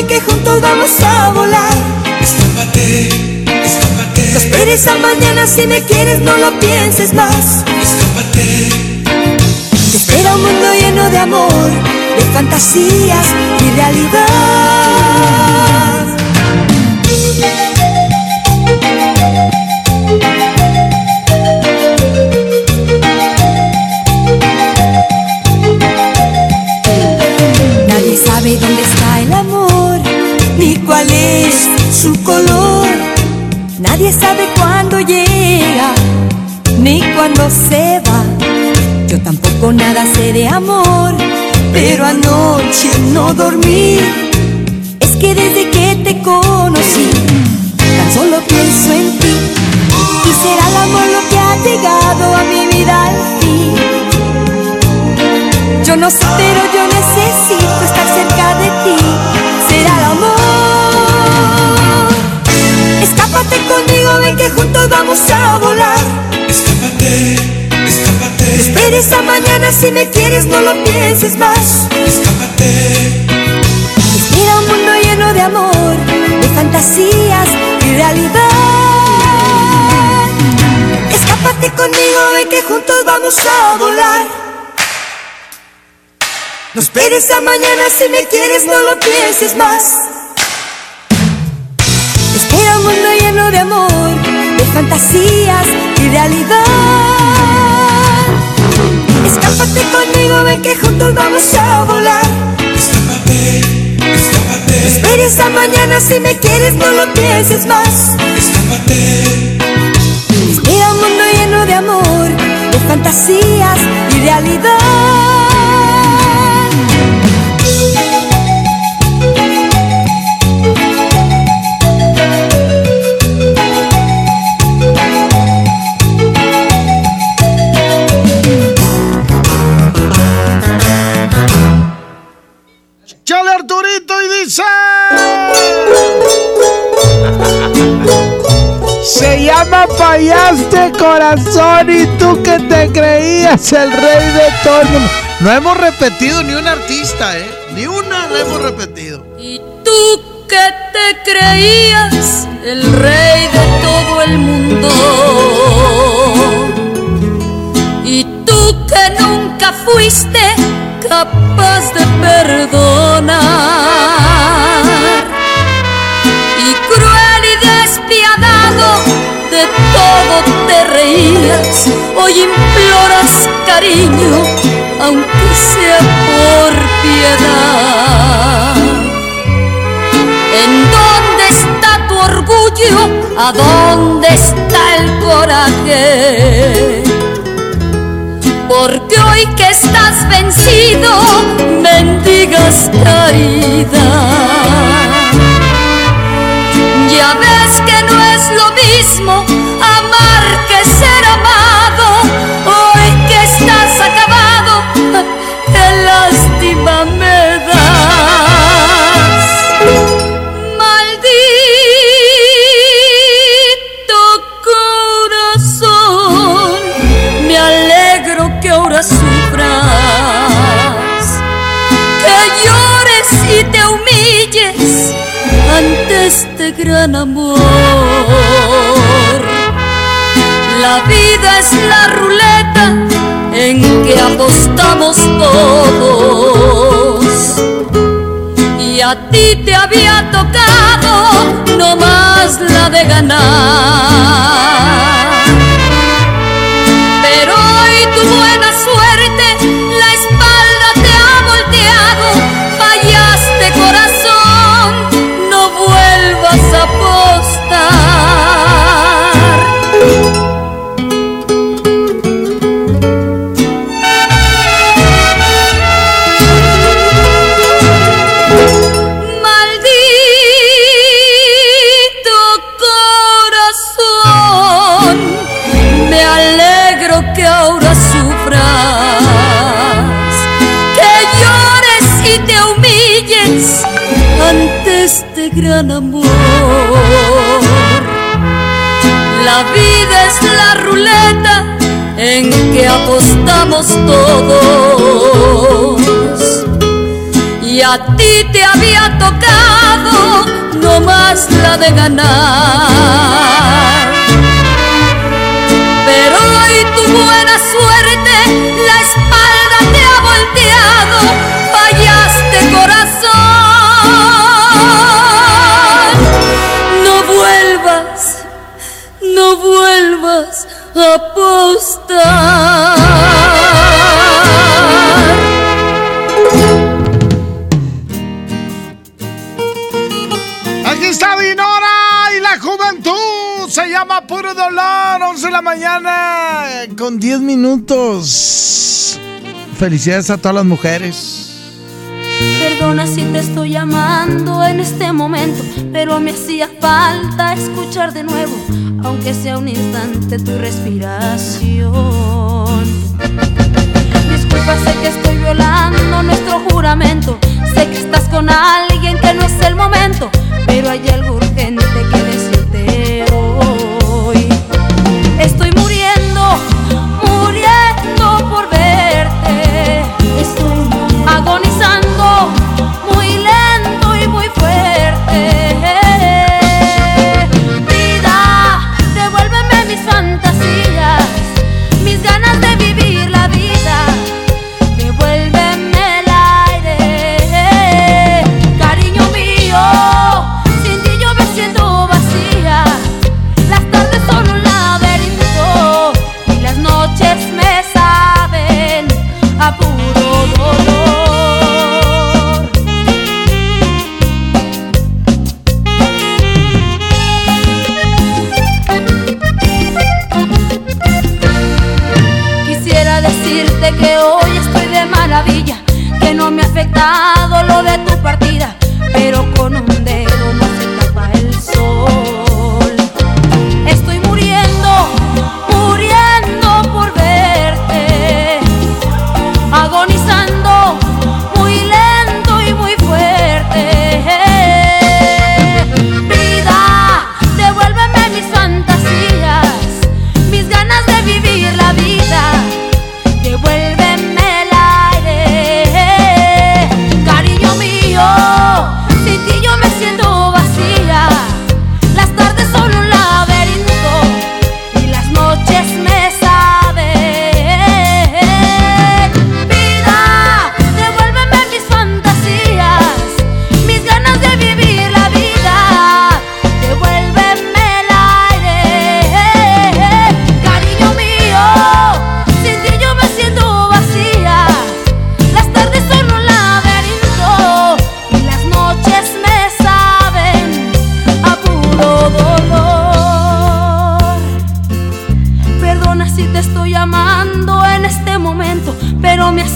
Speaker 47: que juntos vamos a volar.
Speaker 48: Escápate, escápate.
Speaker 47: No esperes a mañana si me quieres, no lo pienses más.
Speaker 48: Escápate.
Speaker 47: Te espera un mundo lleno de amor, de fantasías y realidad. Nadie sabe dónde su color. Nadie sabe cuándo llega, ni cuándo se va. Yo tampoco nada sé de amor, pero anoche no dormí. Es que desde que te conocí, tan solo pienso en ti. Y será el amor lo que ha llegado a mi vida al fin. Yo no sé, pero yo necesito Escápate conmigo, ven que juntos vamos a volar.
Speaker 48: Escápate, escápate.
Speaker 47: No esperes a mañana si me quieres, no lo pienses más.
Speaker 48: Escápate.
Speaker 47: Espera un mundo lleno de amor, de fantasías y realidad. Escápate conmigo, ven que juntos vamos a volar. No esperes a mañana si me quieres, no lo pienses más. Mundo lleno de amor, de fantasías y realidad. Escápate conmigo, ven que juntos vamos a volar.
Speaker 48: Escápate, escápate.
Speaker 47: No esperes a mañana si me quieres, no lo pienses más.
Speaker 48: Escápate.
Speaker 47: Espera un mundo lleno de amor, de fantasías y realidad.
Speaker 6: Se llama Payaste Corazón y tú que te creías el rey de todo el mundo. No hemos repetido ni un artista, ¿eh? Ni una no hemos repetido.
Speaker 49: Y tú que te creías el rey de todo el mundo. Y tú que nunca fuiste capaz de perdonar. Todo te reías. Hoy imploras cariño, aunque sea por piedad. ¿En dónde está tu orgullo? ¿A dónde está el coraje? Porque hoy que estás vencido, mendigas caída. Ya ves que no es lo mismo amor. La vida es la ruleta en que apostamos todos. Y a ti te había tocado no más la de ganar. A
Speaker 13: ti te había tocado no más la de ganar. Pero hoy tu buena suerte, la espalda te ha volteado, fallaste corazón.
Speaker 6: La mañana con 10 minutos. Felicidades a todas las mujeres.
Speaker 26: Perdona si te estoy llamando en este momento, pero me hacía falta escuchar de nuevo, aunque sea un instante, tu respiración. Disculpa, sé que estoy violando nuestro juramento, sé que estás con alguien que no es el momento, pero hay algo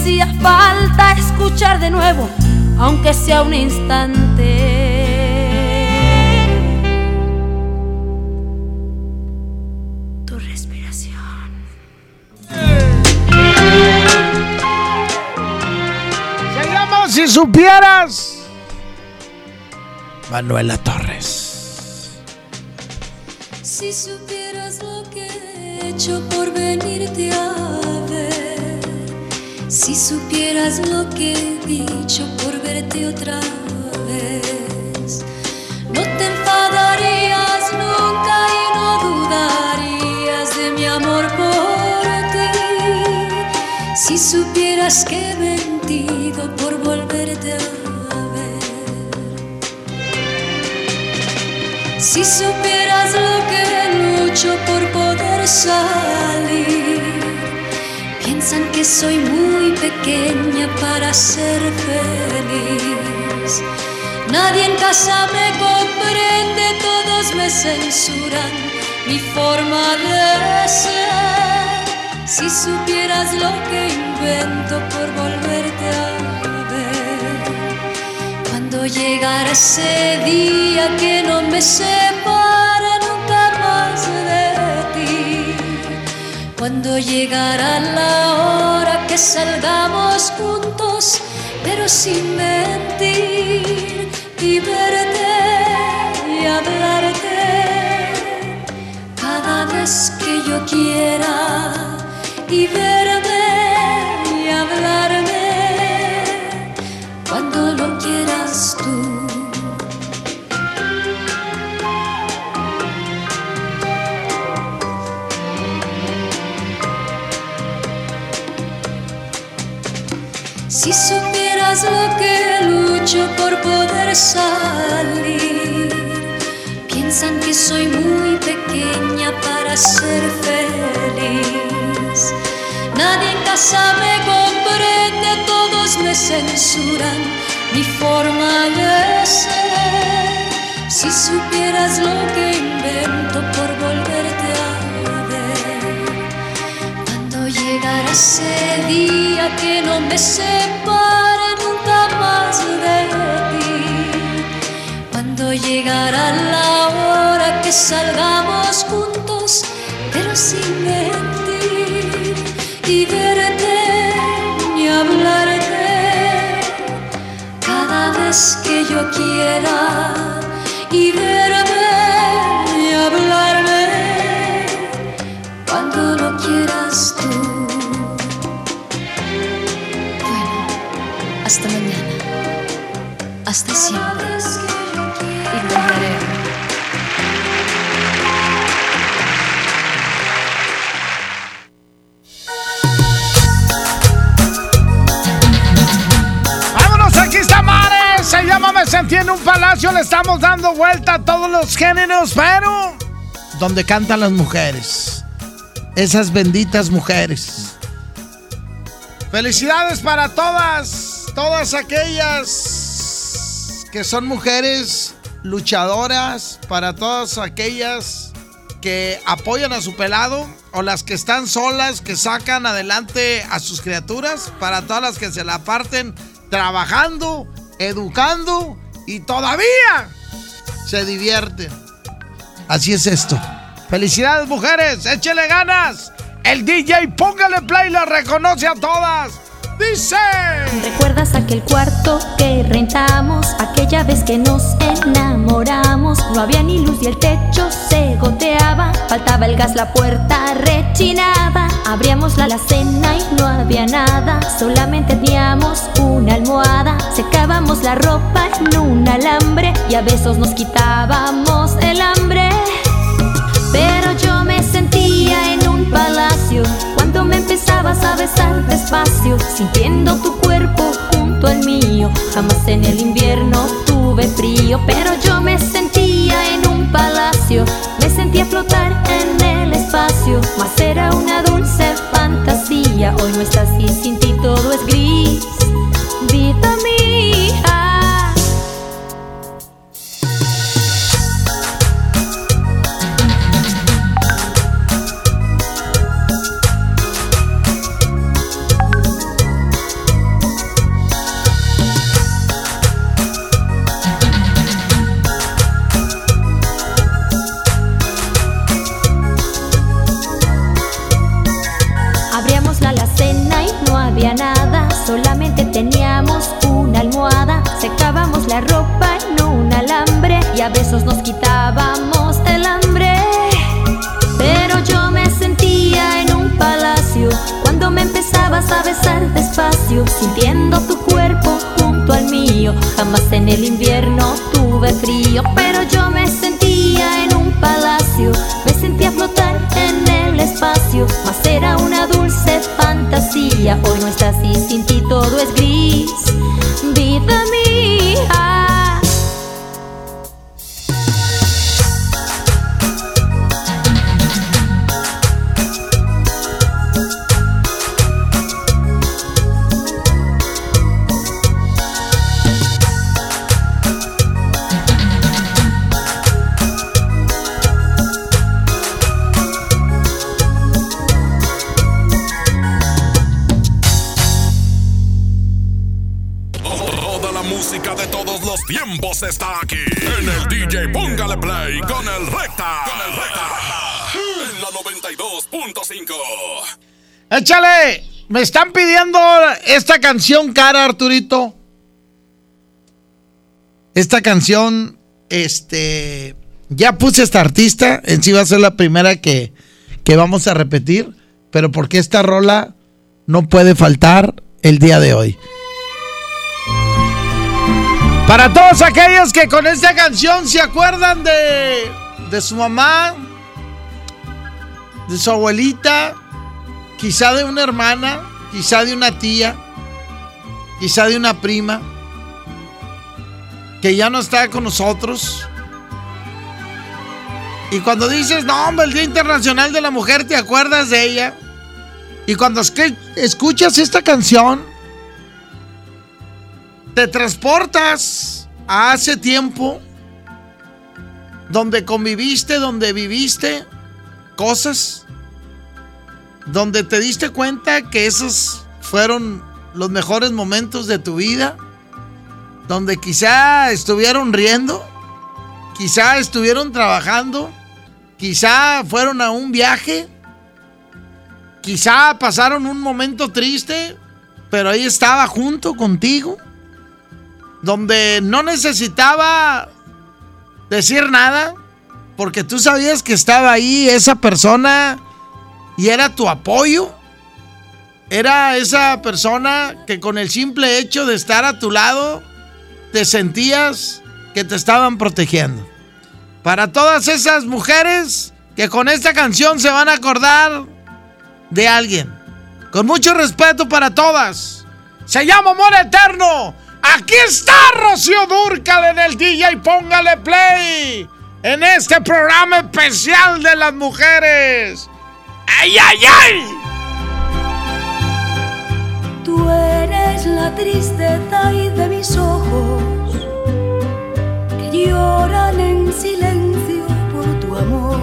Speaker 26: hacía falta escuchar de nuevo, aunque sea un instante. Tu respiración.
Speaker 6: Se llama Si supieras. Manuela Torres.
Speaker 13: Si supieras lo que he hecho por venirte a ver, si supieras lo que he dicho por verte otra vez, no te enfadarías nunca y no dudarías de mi amor por ti. Si supieras que he mentido por volverte a ver. Si supieras lo que lucho por poder salir, piensan que soy muy pequeña para ser feliz. Nadie en casa me comprende, todos me censuran mi forma de ser. Si supieras lo que invento por volverte a ver. Cuando llegara ese día que no me separe nunca más de
Speaker 49: Cuando llegará la hora que salgamos juntos, pero sin mentir y verte y hablarte cada vez que yo quiera y verme y hablarme cuando lo quieras tú. Si supieras lo que lucho por poder salir, piensan que soy muy pequeña para ser feliz. Nadie en casa me comprende, todos me censuran mi forma de ser. Si supieras lo que invento por ese día que no me separe nunca más de ti, cuando llegará la hora que salgamos juntos, pero sin mentir y verte ni hablarte cada vez que yo quiera y verme y hablarme cuando lo quieras tú. Hasta mañana, hasta siempre y volveré.
Speaker 6: ¡Vámonos! Aquí está. Se llama Me sentí en un palacio. Le estamos dando vuelta a todos los géneros, pero donde cantan las mujeres. Esas benditas mujeres. Felicidades para todas, todas aquellas que son mujeres luchadoras, para todas aquellas que apoyan a su pelado o las que están solas, que sacan adelante a sus criaturas, para todas las que se la parten trabajando, educando y todavía se divierten. Así es esto. Felicidades mujeres, échele ganas. El DJ póngale play, la reconoce a todas.
Speaker 14: ¿Recuerdas aquel cuarto que rentamos? Aquella vez que nos enamoramos. No había ni luz y el techo se goteaba. Faltaba el gas, la puerta rechinaba. Abríamos la alacena y no había nada. Solamente teníamos una almohada. Secábamos la ropa en un alambre. Y a besos nos quitábamos el hambre. Pero empezabas a besar despacio, sintiendo tu cuerpo junto al mío. Jamás en el invierno tuve frío, pero yo me sentía en un palacio, me sentía flotar en el espacio, mas era una dulce fantasía. Hoy no estás y sin ti todo es gris, vida sintiendo tu cuerpo junto al mío. Jamás en el invierno tuve frío, pero yo me sentía en un palacio, me sentía flotar en el espacio, mas era una dulce fantasía. Hoy no estás y sin ti todo es gris, vida
Speaker 4: está aquí. En el DJ Póngale Play con el Recta. Con el Recta. En la 5.
Speaker 6: Échale. Me están pidiendo esta canción cara, Arturito. Esta canción, este, ya puse esta artista, en sí va a ser la primera que, que vamos a repetir, pero porque esta rola no puede faltar el día de hoy. Para todos aquellos que con esta canción se acuerdan de, de su mamá, de su abuelita, quizá de una hermana, quizá de una tía, quizá de una prima, que ya no está con nosotros. Y cuando dices, no, hombre, el Día Internacional de la Mujer, te acuerdas de ella. Y cuando escuchas esta canción, te transportas a hace tiempo donde conviviste, donde viviste cosas, donde te diste cuenta que esos fueron los mejores momentos de tu vida, donde quizá estuvieron riendo, quizá estuvieron trabajando, quizá fueron a un viaje, quizá pasaron un momento triste, pero ahí estaba junto contigo, donde no necesitaba decir nada, porque tú sabías que estaba ahí esa persona y era tu apoyo. Era esa persona que con el simple hecho de estar a tu lado, te sentías que te estaban protegiendo. Para todas esas mujeres que con esta canción se van a acordar de alguien. Con mucho respeto para todas. Se llama Amor Eterno. Aquí está Rocío Durcal en el DJ. Póngale play en este programa especial de las mujeres. ¡Ay, ay, ay!
Speaker 49: Tú eres la tristeza y de mis ojos que lloran en silencio por tu amor.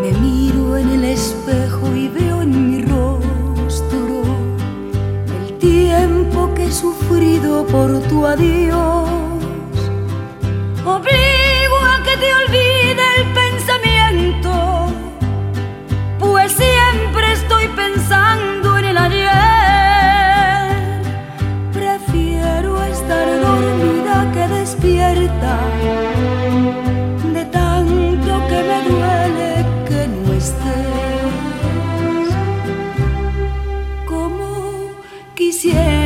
Speaker 49: Me miro en el espejo y veo en mi sufrido por tu adiós. Obligo a que te olvide el pensamiento, pues siempre estoy pensando en el ayer. Prefiero estar dormida que despierta, de tanto que me duele que no estés. Como quisiera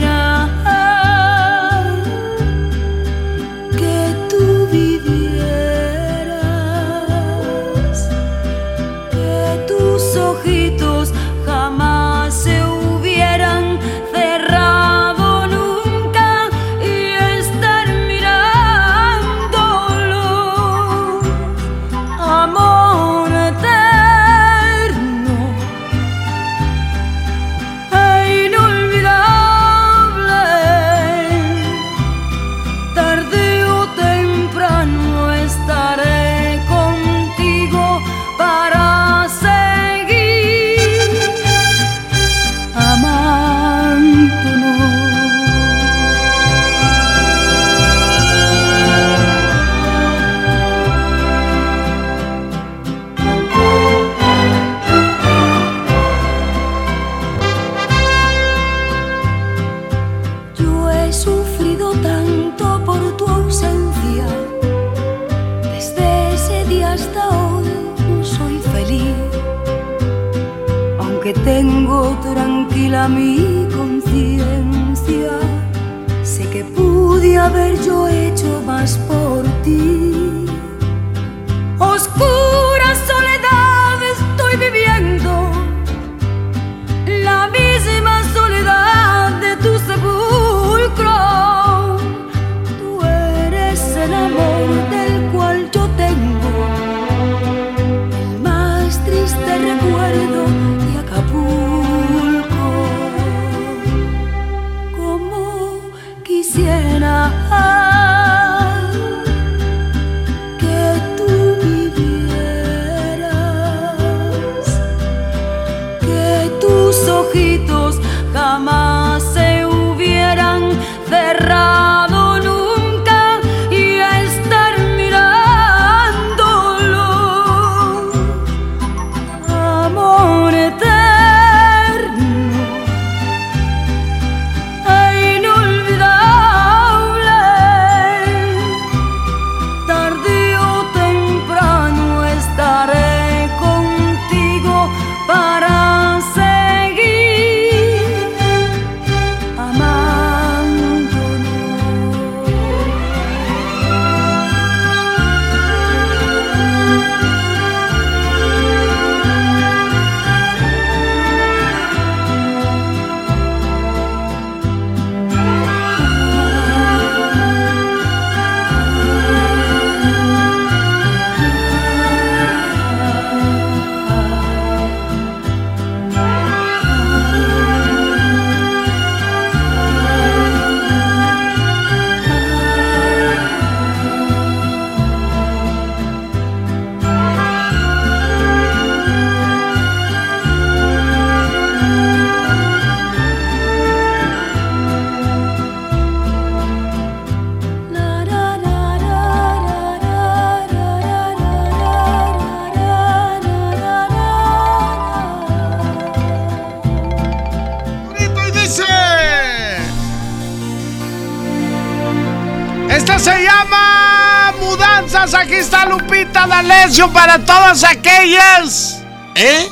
Speaker 49: Para
Speaker 6: todas aquellas. ¿Eh?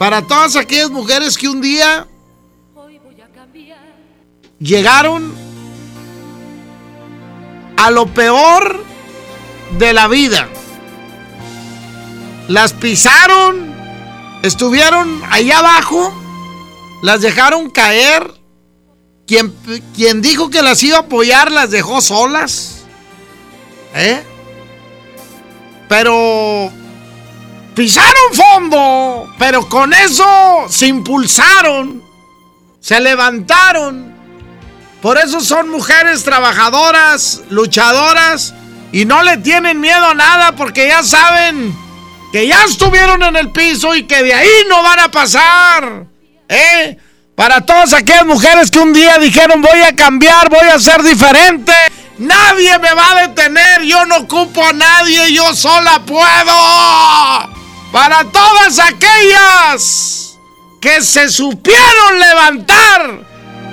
Speaker 6: Para todas aquellas mujeres que un día llegaron a lo peor de la vida. Las pisaron, estuvieron allá abajo, las dejaron caer. Quien, quien dijo que las iba a apoyar las dejó solas. ¿Eh? Pero pisaron fondo, pero con eso se impulsaron, se levantaron. Por eso son mujeres trabajadoras, luchadoras y no le tienen miedo a nada porque ya saben que ya estuvieron en el piso y que de ahí no van a pasar. ¿Eh? Para todas aquellas mujeres que un día dijeron voy a cambiar, voy a ser diferente. Nadie me va a detener, yo no ocupo a nadie, yo sola puedo. Para todas aquellas que se supieron levantar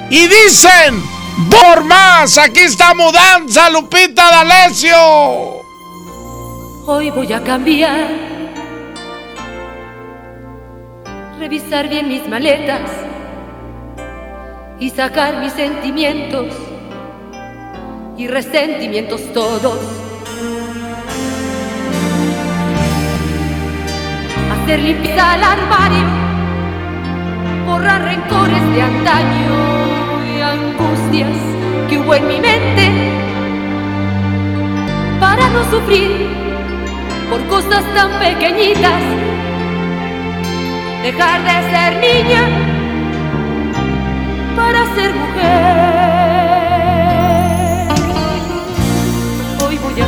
Speaker 6: y dicen, por más, aquí está Mudanza Lupita D'Alessio.
Speaker 7: Hoy voy a cambiar, revisar bien mis maletas y sacar mis sentimientos y resentimientos todos. Hacer limpieza al armario, borrar rencores de antaño y angustias que hubo en mi mente para no sufrir por cosas tan pequeñitas. Dejar de ser niña para ser mujer.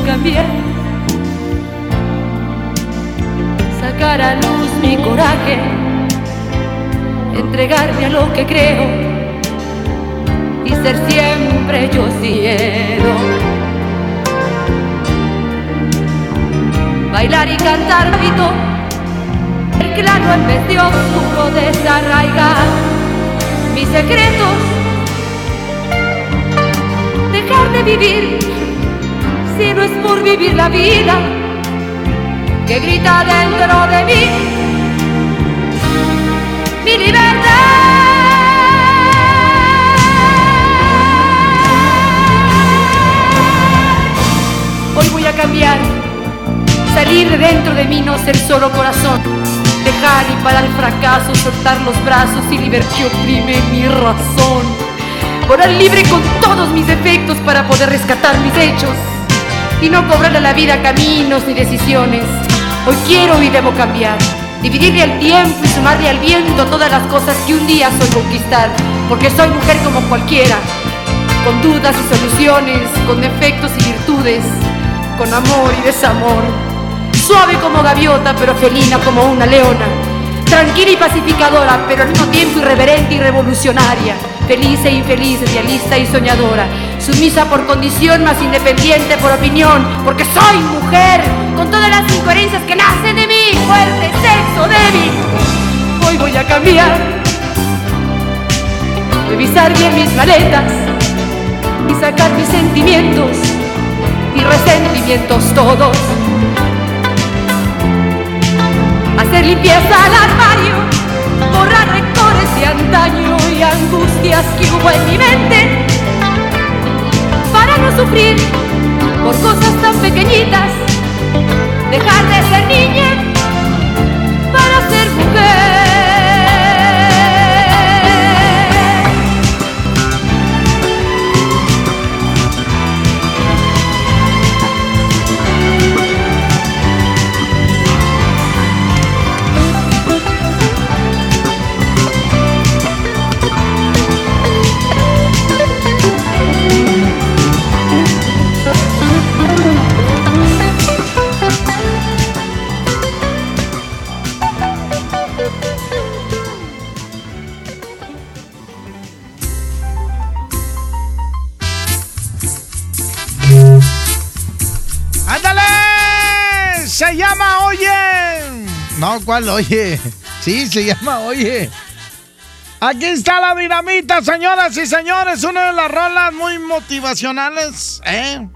Speaker 7: Cambiar, sacar a luz mi coraje, entregarme a lo que creo y ser siempre yo cielo. Bailar y cantar grito, el claro en vez de oscuro desarraigar mis secretos, dejar de vivir si no es por vivir la vida que grita dentro de mí mi libertad. Hoy voy a cambiar, salir de dentro de mí, no ser solo corazón dejar y parar el fracaso, soltar los brazos y libertad que oprime mi razón. Volar libre con todos mis defectos para poder rescatar mis hechos y no cobrarle a la vida caminos ni decisiones. Hoy quiero y debo cambiar, dividirle el tiempo y sumarle al viento todas las cosas que un día soy conquistar, porque soy mujer como cualquiera, con dudas y soluciones, con defectos y virtudes, con amor y desamor suave como gaviota, pero felina como una leona, tranquila y pacificadora, pero al mismo tiempo irreverente y revolucionaria, feliz e infeliz, idealista y soñadora, sumisa por condición, más independiente por opinión, porque soy mujer, con todas las incoherencias que nacen de mí, fuerte, sexo, débil. Hoy voy a cambiar, revisar bien mis maletas y sacar mis sentimientos y resentimientos todos hacer limpieza al armario, borrar rencores de antaño y angustias que hubo en mi mente, no sufrir por cosas tan pequeñitas, dejar de ser niña
Speaker 6: ¿cuál Oye? Sí, se llama Oye. Aquí está la dinamita, señoras y señores. Una de las rolas muy motivacionales, ¿eh?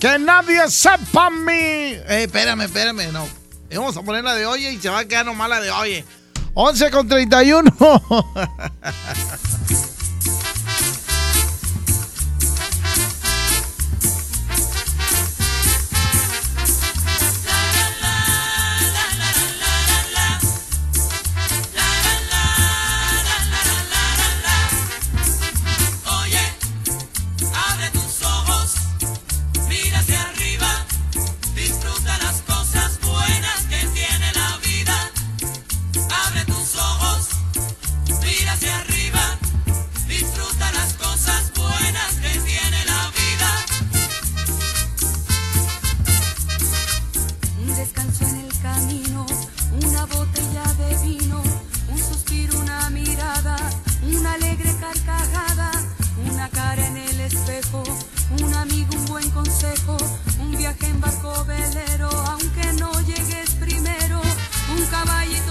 Speaker 6: Que nadie sepa mi. Eh, espérame, espérame, no. Vamos a poner la de oye y se va a quedar nomás la de oye. 11 con 31. <laughs>
Speaker 49: en el espejo, un amigo, un buen consejo, un viaje en barco velero, aunque no llegues primero, un caballito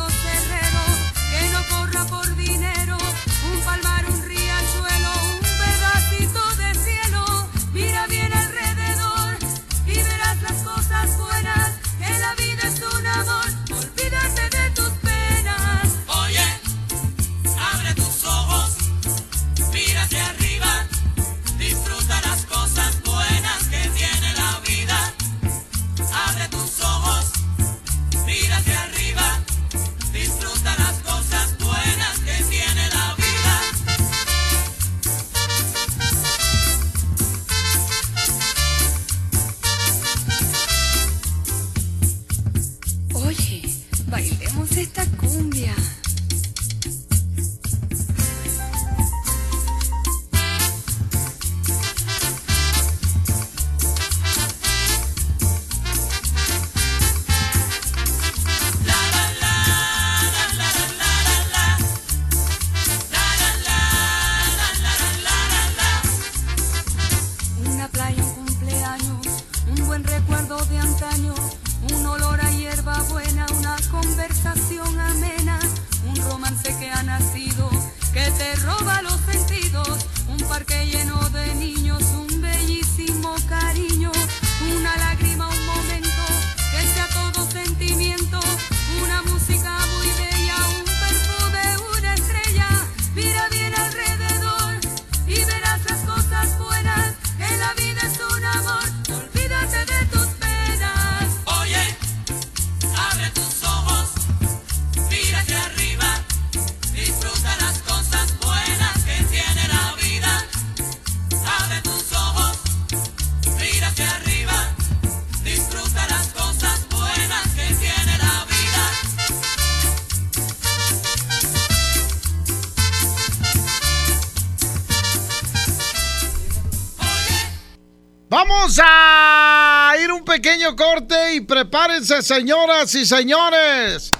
Speaker 6: prepárense, señoras y señores.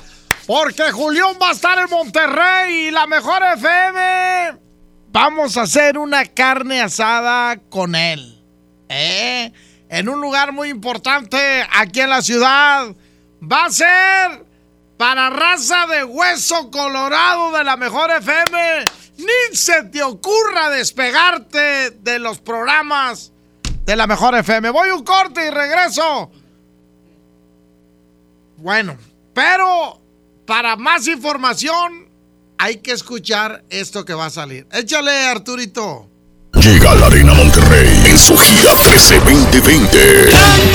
Speaker 6: Porque Julián va a estar en Monterrey y la mejor FM. Vamos a hacer una carne asada con él. ¿eh? En un lugar muy importante aquí en la ciudad. Va a ser para raza de hueso colorado de la mejor FM. Ni se te ocurra despegarte de los programas de la mejor FM. Voy un corte y regreso. Bueno, pero para más información hay que escuchar esto que va a salir. Échale, Arturito.
Speaker 2: Llega a la Arena Monterrey en su gira 13 2020.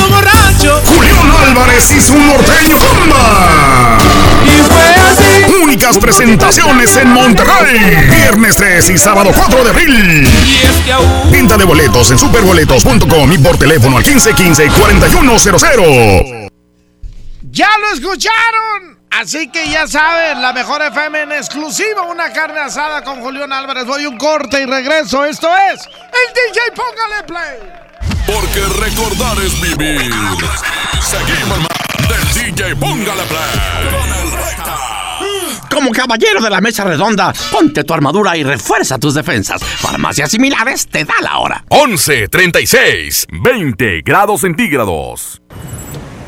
Speaker 48: borracho.
Speaker 2: Julián Álvarez y su norteño comba.
Speaker 48: Y fue así.
Speaker 2: Únicas presentaciones en Monterrey. Viernes 3 y sábado 4 de abril. Venta de boletos en superboletos.com y por teléfono al 1515-4100.
Speaker 6: ¡Ya lo escucharon! Así que ya saben, la mejor FM en exclusiva, una carne asada con Julián Álvarez. Voy un corte y regreso. Esto es el DJ Póngale Play.
Speaker 4: Porque recordar es vivir. Seguimos más del DJ Póngale Play. Con el recta.
Speaker 19: Como caballero de la mesa redonda, ponte tu armadura y refuerza tus defensas. Farmacias similares te da la hora.
Speaker 2: 11 36 20 grados centígrados.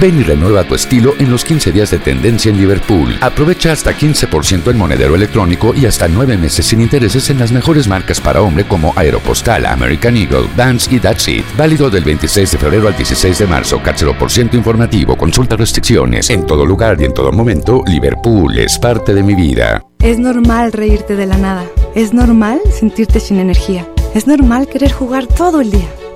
Speaker 50: Ven y renueva tu estilo en los 15 días de tendencia en Liverpool. Aprovecha hasta 15% en monedero electrónico y hasta 9 meses sin intereses en las mejores marcas para hombre como Aeropostal, American Eagle, Vans y That's It. Válido del 26 de febrero al 16 de marzo. por ciento informativo. Consulta restricciones. En todo lugar y en todo momento, Liverpool es parte de mi vida.
Speaker 51: Es normal reírte de la nada. Es normal sentirte sin energía. Es normal querer jugar todo el día.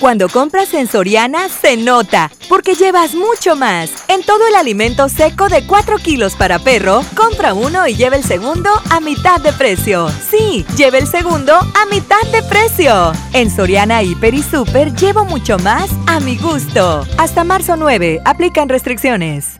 Speaker 52: Cuando compras en Soriana, se nota, porque llevas mucho más. En todo el alimento seco de 4 kilos para perro, compra uno y lleva el segundo a mitad de precio. Sí, lleve el segundo a mitad de precio. En Soriana Hiper y Super llevo mucho más a mi gusto. Hasta marzo 9, aplican restricciones.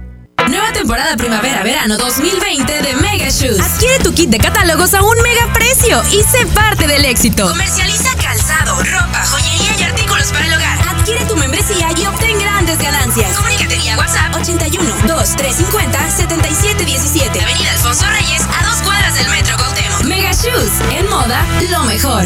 Speaker 14: Nueva temporada primavera-verano 2020 de Mega Shoes. Adquiere tu kit de catálogos a un mega precio y sé parte del éxito. Comercializa calzado, ropa, joyería y artículos para el hogar. Adquiere tu membresía y obtén grandes ganancias. Comunícate vía WhatsApp 81 2350 7717. Avenida Alfonso Reyes a dos cuadras del Metro Cuauhtémoc. Mega Shoes, en moda, lo mejor.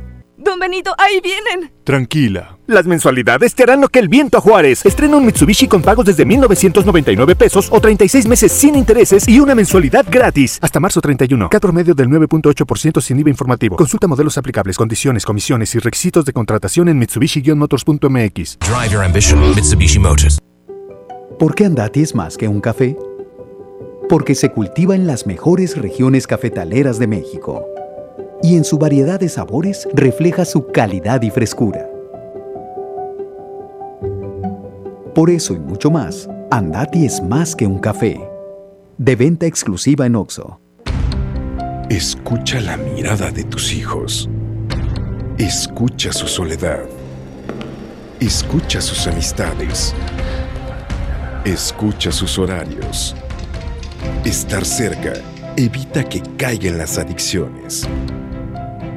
Speaker 12: Benito, ahí vienen.
Speaker 53: Tranquila. Las mensualidades te harán lo que el viento a Juárez. Estrena un Mitsubishi con pagos desde 1,999 pesos o 36 meses sin intereses y una mensualidad gratis. Hasta marzo 31. Cat promedio del 9.8% sin IVA informativo. Consulta modelos aplicables, condiciones, comisiones y requisitos de contratación en Mitsubishi-motors.mx.
Speaker 54: Drive your ambition, Mitsubishi Motors.
Speaker 55: ¿Por qué Andati es más que un café? Porque se cultiva en las mejores regiones cafetaleras de México y en su variedad de sabores refleja su calidad y frescura. Por eso y mucho más, Andati es más que un café. De venta exclusiva en Oxo.
Speaker 37: Escucha la mirada de tus hijos. Escucha su soledad. Escucha sus amistades. Escucha sus horarios. Estar cerca evita que caigan las adicciones.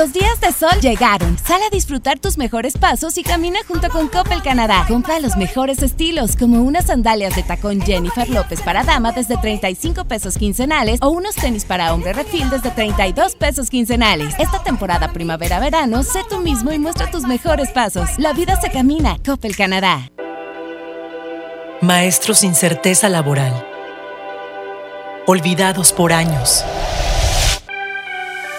Speaker 35: Los días de sol llegaron. Sal a disfrutar tus mejores pasos y camina junto con Coppel Canadá. Compra los mejores estilos, como unas sandalias de tacón Jennifer López para dama desde 35 pesos quincenales o unos tenis para hombre refil desde 32 pesos quincenales. Esta temporada primavera-verano, sé tú mismo y muestra tus mejores pasos. La vida se camina. Coppel Canadá.
Speaker 56: Maestros sin certeza laboral. Olvidados por años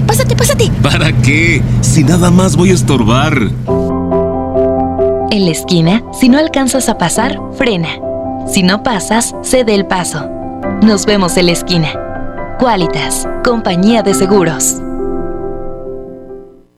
Speaker 57: Pásate, pásate, pásate.
Speaker 58: ¿Para qué? Si nada más voy a estorbar.
Speaker 57: En la esquina, si no alcanzas a pasar, frena. Si no pasas, cede el paso. Nos vemos en la esquina. Qualitas, compañía de seguros.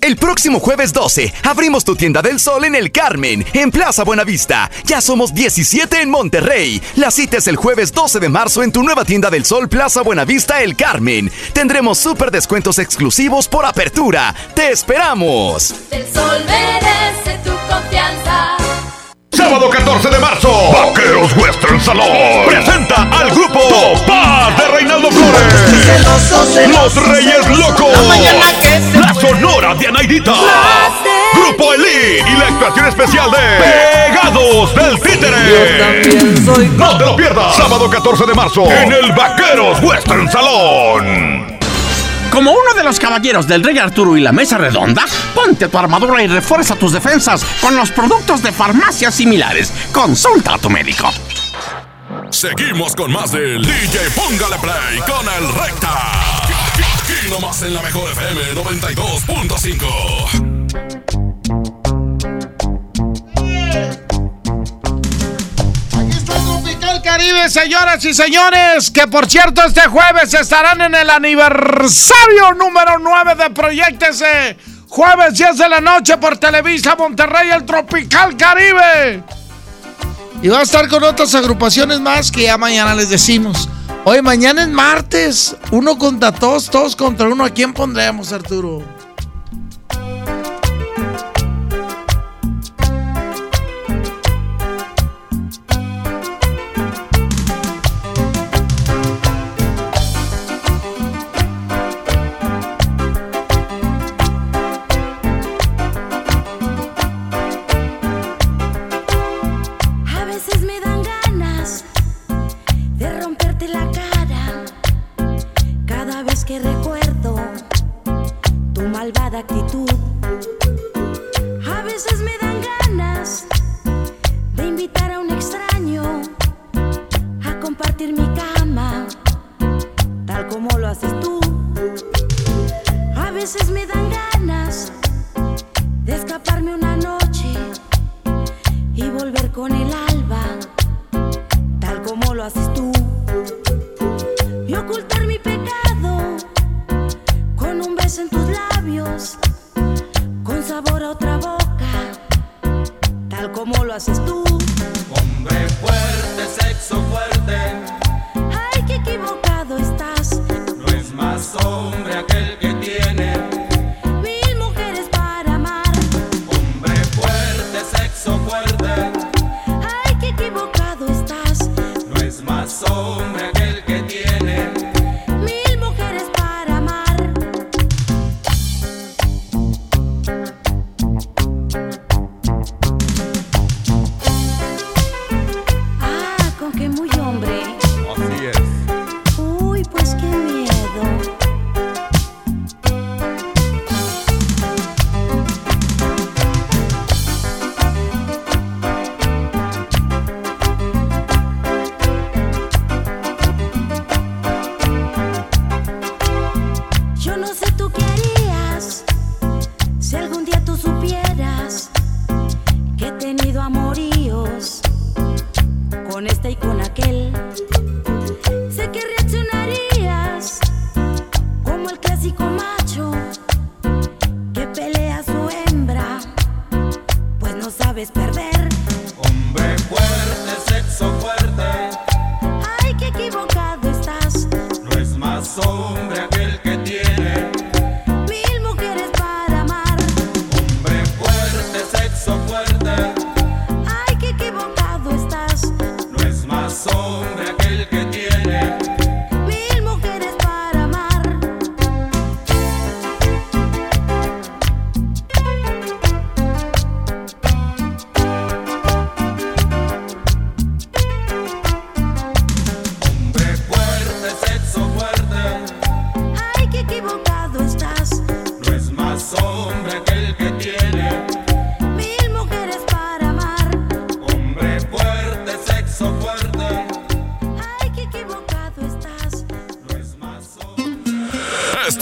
Speaker 59: El próximo jueves 12 abrimos tu tienda del sol en el Carmen, en Plaza Buenavista. Ya somos 17 en Monterrey. La cita es el jueves 12 de marzo en tu nueva tienda del sol Plaza Buenavista El Carmen. Tendremos súper descuentos exclusivos por apertura. ¡Te esperamos!
Speaker 14: El sol merece tu confianza.
Speaker 2: Sábado 14 de marzo, Vaqueros Western Salón presenta al grupo Paz de Reinaldo Flores. Los Reyes Locos. La Sonora de Anaidita. Grupo Elite y la actuación especial de Pegados del Títere. No te lo pierdas. Sábado 14 de marzo en el Vaqueros Western Salón.
Speaker 19: Como uno de los caballeros del Rey Arturo y la Mesa Redonda, ponte tu armadura y refuerza tus defensas con los productos de farmacias similares. Consulta a tu médico.
Speaker 4: Seguimos con más del DJ Póngale Play con el Recta. Nomás en la mejor FM 92.5.
Speaker 26: Tropical Caribe, señoras y señores, que por cierto este jueves estarán en el aniversario número 9 de Proyectese. Jueves 10 de la noche por Televisa Monterrey, el Tropical Caribe. Y va a estar con otras agrupaciones más que ya mañana les decimos. Hoy, mañana es martes. Uno contra todos, todos contra uno. ¿A quién pondremos, Arturo?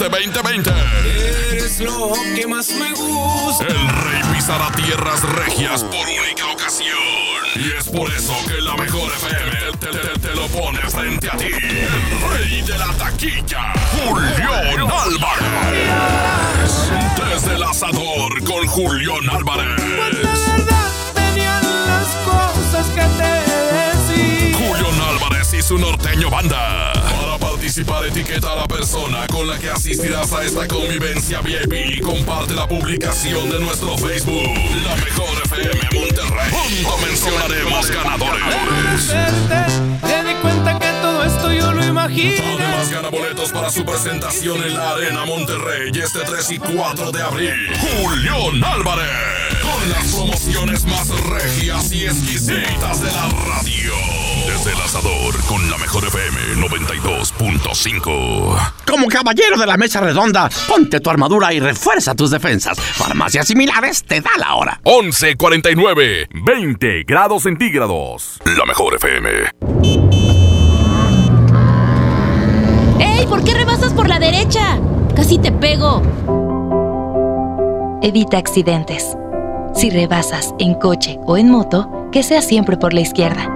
Speaker 4: Este 2020.
Speaker 48: Eres lo que más me gusta.
Speaker 4: El rey pisará tierras regias por única ocasión. Y es por eso que la mejor FM te, te- te lo pone frente a ti. El rey de la taquilla, Julián Álvarez. Desde el asador con Julián Álvarez.
Speaker 48: Tenían las cosas que te.
Speaker 4: Julián Álvarez y su norteño banda. Participar, etiqueta a la persona con la que asistirás a esta convivencia VIP y comparte la publicación de nuestro Facebook. La mejor FM Monterrey. Junto mencionaremos ganadores.
Speaker 48: Te di cuenta que todo esto yo lo imagino.
Speaker 4: Además, gana boletos para su presentación en la Arena Monterrey este 3 y 4 de abril. Julián Álvarez. Con las promociones más regias y exquisitas de la radio. El asador con la mejor FM 92.5.
Speaker 19: Como caballero de la mesa redonda, ponte tu armadura y refuerza tus defensas. Farmacias similares te da la hora.
Speaker 4: 1149, 20 grados centígrados. La mejor FM.
Speaker 60: ¡Ey! ¿Por qué rebasas por la derecha? Casi te pego.
Speaker 57: Evita accidentes. Si rebasas en coche o en moto, que sea siempre por la izquierda.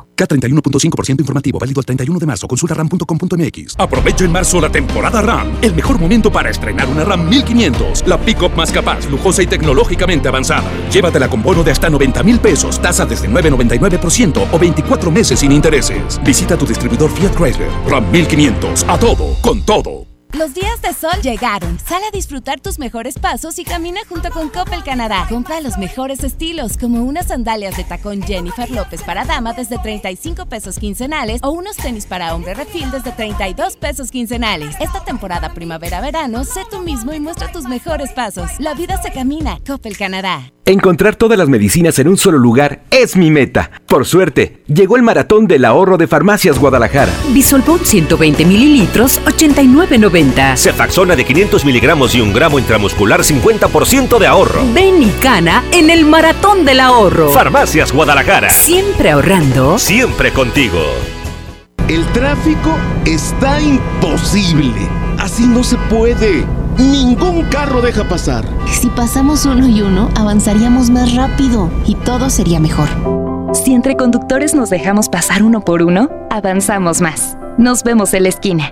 Speaker 61: K31.5% informativo, válido el 31 de marzo. Consulta ram.com.mx.
Speaker 62: Aprovecha en marzo la temporada RAM, el mejor momento para estrenar una RAM 1500, la pickup más capaz, lujosa y tecnológicamente avanzada. Llévatela con bono de hasta 90 mil pesos, tasa desde 9,99% o 24 meses sin intereses. Visita tu distribuidor Fiat Chrysler. RAM 1500, a todo, con todo.
Speaker 35: Los días de sol llegaron. Sal a disfrutar tus mejores pasos y camina junto con Coppel Canadá. Compra los mejores estilos, como unas sandalias de tacón Jennifer López para dama desde 35 pesos quincenales o unos tenis para hombre refil desde 32 pesos quincenales. Esta temporada primavera-verano, sé tú mismo y muestra tus mejores pasos. La vida se camina. Coppel Canadá.
Speaker 63: Encontrar todas las medicinas en un solo lugar es mi meta. Por suerte, llegó el maratón del ahorro de Farmacias Guadalajara.
Speaker 64: Bisolbón 120 mililitros, 89.90.
Speaker 65: Cefaxona de 500 miligramos y un gramo intramuscular, 50% de ahorro.
Speaker 64: Ven y cana en el maratón del ahorro.
Speaker 65: Farmacias Guadalajara.
Speaker 64: Siempre ahorrando.
Speaker 65: Siempre contigo.
Speaker 66: El tráfico está imposible. Así no se puede. Ningún carro deja pasar.
Speaker 67: Si pasamos uno y uno, avanzaríamos más rápido y todo sería mejor.
Speaker 57: Si entre conductores nos dejamos pasar uno por uno, avanzamos más. Nos vemos en la esquina.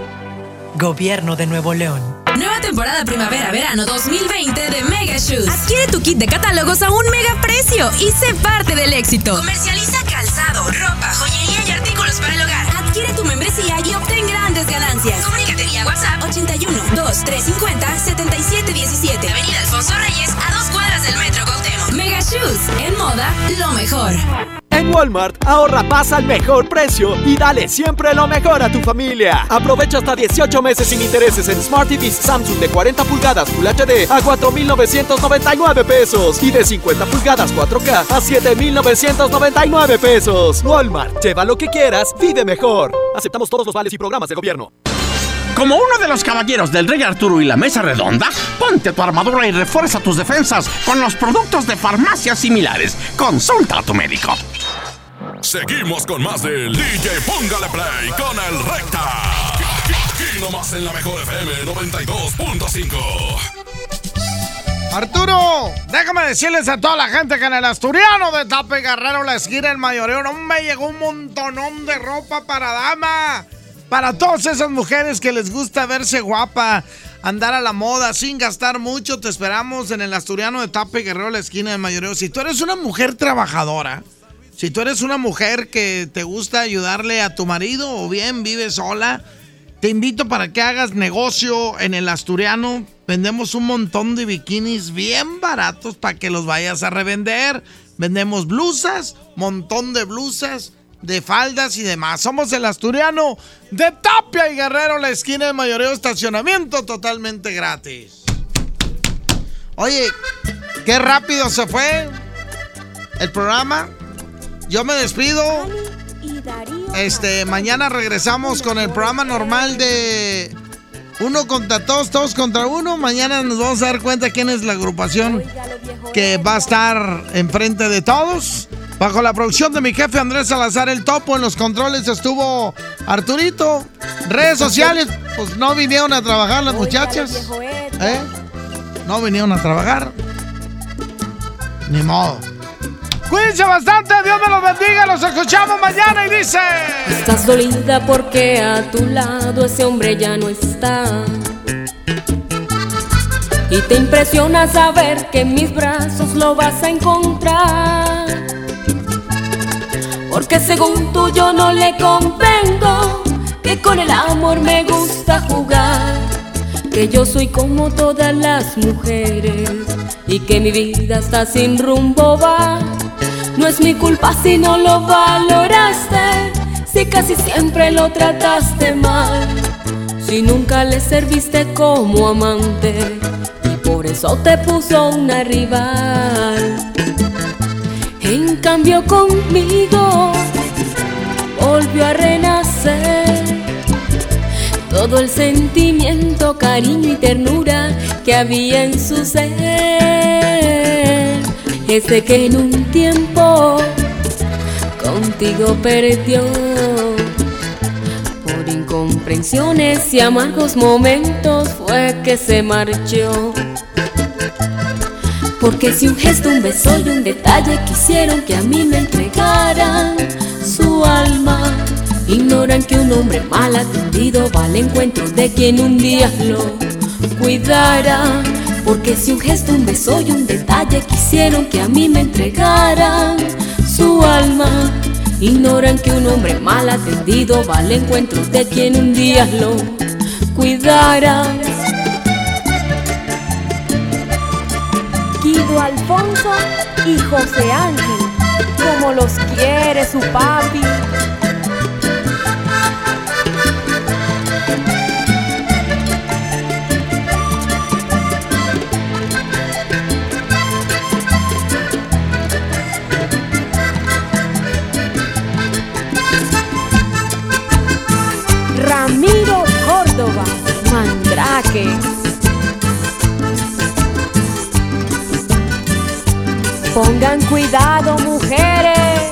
Speaker 56: Gobierno de Nuevo León.
Speaker 68: Nueva temporada primavera-verano 2020 de Mega Shoes. Adquiere tu kit de catálogos a un mega precio y sé parte del éxito. Comercializa calzado, ropa, joyería y artículos para el hogar. Adquiere tu membresía y obtén grandes ganancias. Comunícate vía WhatsApp 81 2350 7717. Avenida Alfonso Reyes, a dos cuadras del Metro. En moda, lo mejor.
Speaker 69: En Walmart, ahorra pasa al mejor precio y dale siempre lo mejor a tu familia. Aprovecha hasta 18 meses sin intereses en Smart TVs Samsung de 40 pulgadas Full HD a 4,999 pesos y de 50 pulgadas 4K a 7,999 pesos. Walmart, lleva lo que quieras, vive mejor. Aceptamos todos los vales y programas de gobierno.
Speaker 19: Como uno de los caballeros del Rey Arturo y la Mesa Redonda, ponte tu armadura y refuerza tus defensas con los productos de farmacias similares. Consulta a tu médico.
Speaker 4: Seguimos con más del DJ Póngale Play con el Recta. Aquí, nomás en la mejor FM 92.5.
Speaker 6: Arturo, déjame decirles a toda la gente que en el Asturiano de Tape Guerrero, la esquina el mayoreo, no me llegó un montonón de ropa para dama. Para todas esas mujeres que les gusta verse guapa, andar a la moda sin gastar mucho, te esperamos en el Asturiano de Tape Guerrero, la esquina de mayoreo. Si tú eres una mujer trabajadora, si tú eres una mujer que te gusta ayudarle a tu marido o bien vives sola, te invito para que hagas negocio en el Asturiano. Vendemos un montón de bikinis bien baratos para que los vayas a revender. Vendemos blusas, montón de blusas, de faldas y demás. Somos el Asturiano de Tapia y Guerrero, la esquina de mayoreo estacionamiento totalmente gratis. Oye, qué rápido se fue el programa. Yo me despido. Este, mañana regresamos con el programa normal de uno contra todos, todos contra uno. Mañana nos vamos a dar cuenta quién es la agrupación que va a estar enfrente de todos. Bajo la producción de mi jefe Andrés Salazar el Topo, en los controles estuvo Arturito. Redes sociales, pues no vinieron a trabajar las muchachas. ¿Eh? No vinieron a trabajar. Ni modo. Cuídense bastante, Dios me los bendiga, los escuchamos mañana y dice...
Speaker 70: Estás dolida porque a tu lado ese hombre ya no está. Y te impresiona saber que en mis brazos lo vas a encontrar. Porque según tú yo no le convengo, que con el amor me gusta jugar. Que yo soy como todas las mujeres y que mi vida está sin rumbo va. No es mi culpa si no lo valoraste, si casi siempre lo trataste mal, si nunca le serviste como amante y por eso te puso una rival. En cambio conmigo volvió a renacer todo el sentimiento, cariño y ternura que había en su ser. Ese que en un tiempo contigo perdió por incomprensiones y amargos momentos fue que se marchó. Porque si un gesto, un beso y un detalle quisieron que a mí me entregaran su alma, ignoran que un hombre mal atendido va al encuentro de quien un día lo cuidara. Porque si un gesto, un beso y un detalle quisieron que a mí me entregaran su alma, ignoran que un hombre mal atendido va al encuentro de quien un día lo cuidara.
Speaker 71: Guido Alfonso y José Ángel, como los quiere su papi. Mandrake. Pongan cuidado, mujeres.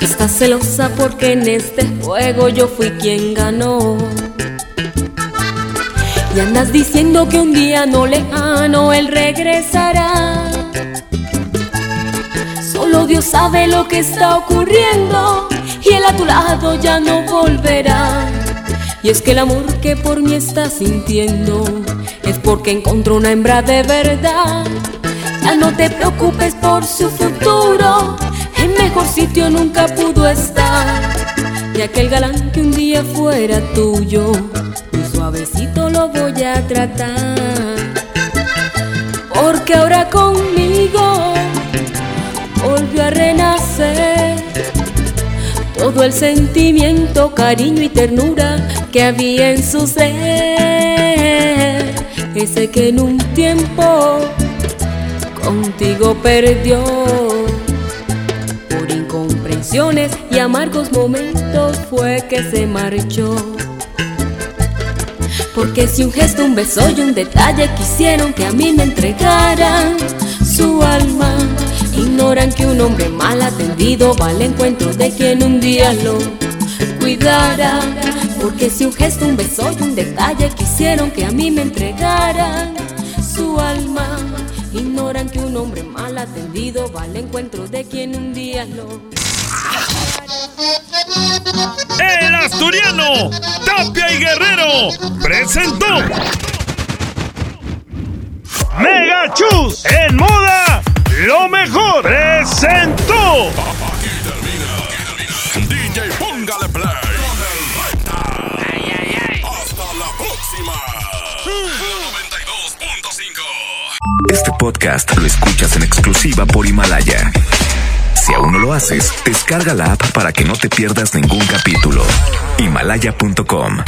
Speaker 70: Estás celosa porque en este juego yo fui quien ganó. Y andas diciendo que un día no lejano él regresará. Dios sabe lo que está ocurriendo y él a tu lado ya no volverá. Y es que el amor que por mí estás sintiendo es porque encontró una hembra de verdad. Ya no te preocupes por su futuro, en mejor sitio nunca pudo estar. Y aquel galán que un día fuera tuyo, muy suavecito lo voy a tratar. Porque ahora conmigo a renacer todo el sentimiento, cariño y ternura que había en su ser. Ese que en un tiempo contigo perdió por incomprensiones y amargos momentos fue que se marchó. Porque si un gesto, un beso y un detalle quisieron que a mí me entregaran su alma, ignoran que un hombre mal atendido va al encuentro de quien un día lo cuidara. Porque si un gesto, un beso y un detalle quisieron que a mí me entregaran su alma, ignoran que un hombre mal atendido va al encuentro de quien un día lo
Speaker 72: El asturiano Tapia y Guerrero presentó Mega Chus en moda lo mejor presentó
Speaker 4: DJ Póngale Play con el Recta. Hasta la próxima. 92.5
Speaker 37: Este podcast lo escuchas en exclusiva por Himalaya. Si aún no lo haces, descarga la app para que no te pierdas ningún capítulo. Himalaya.com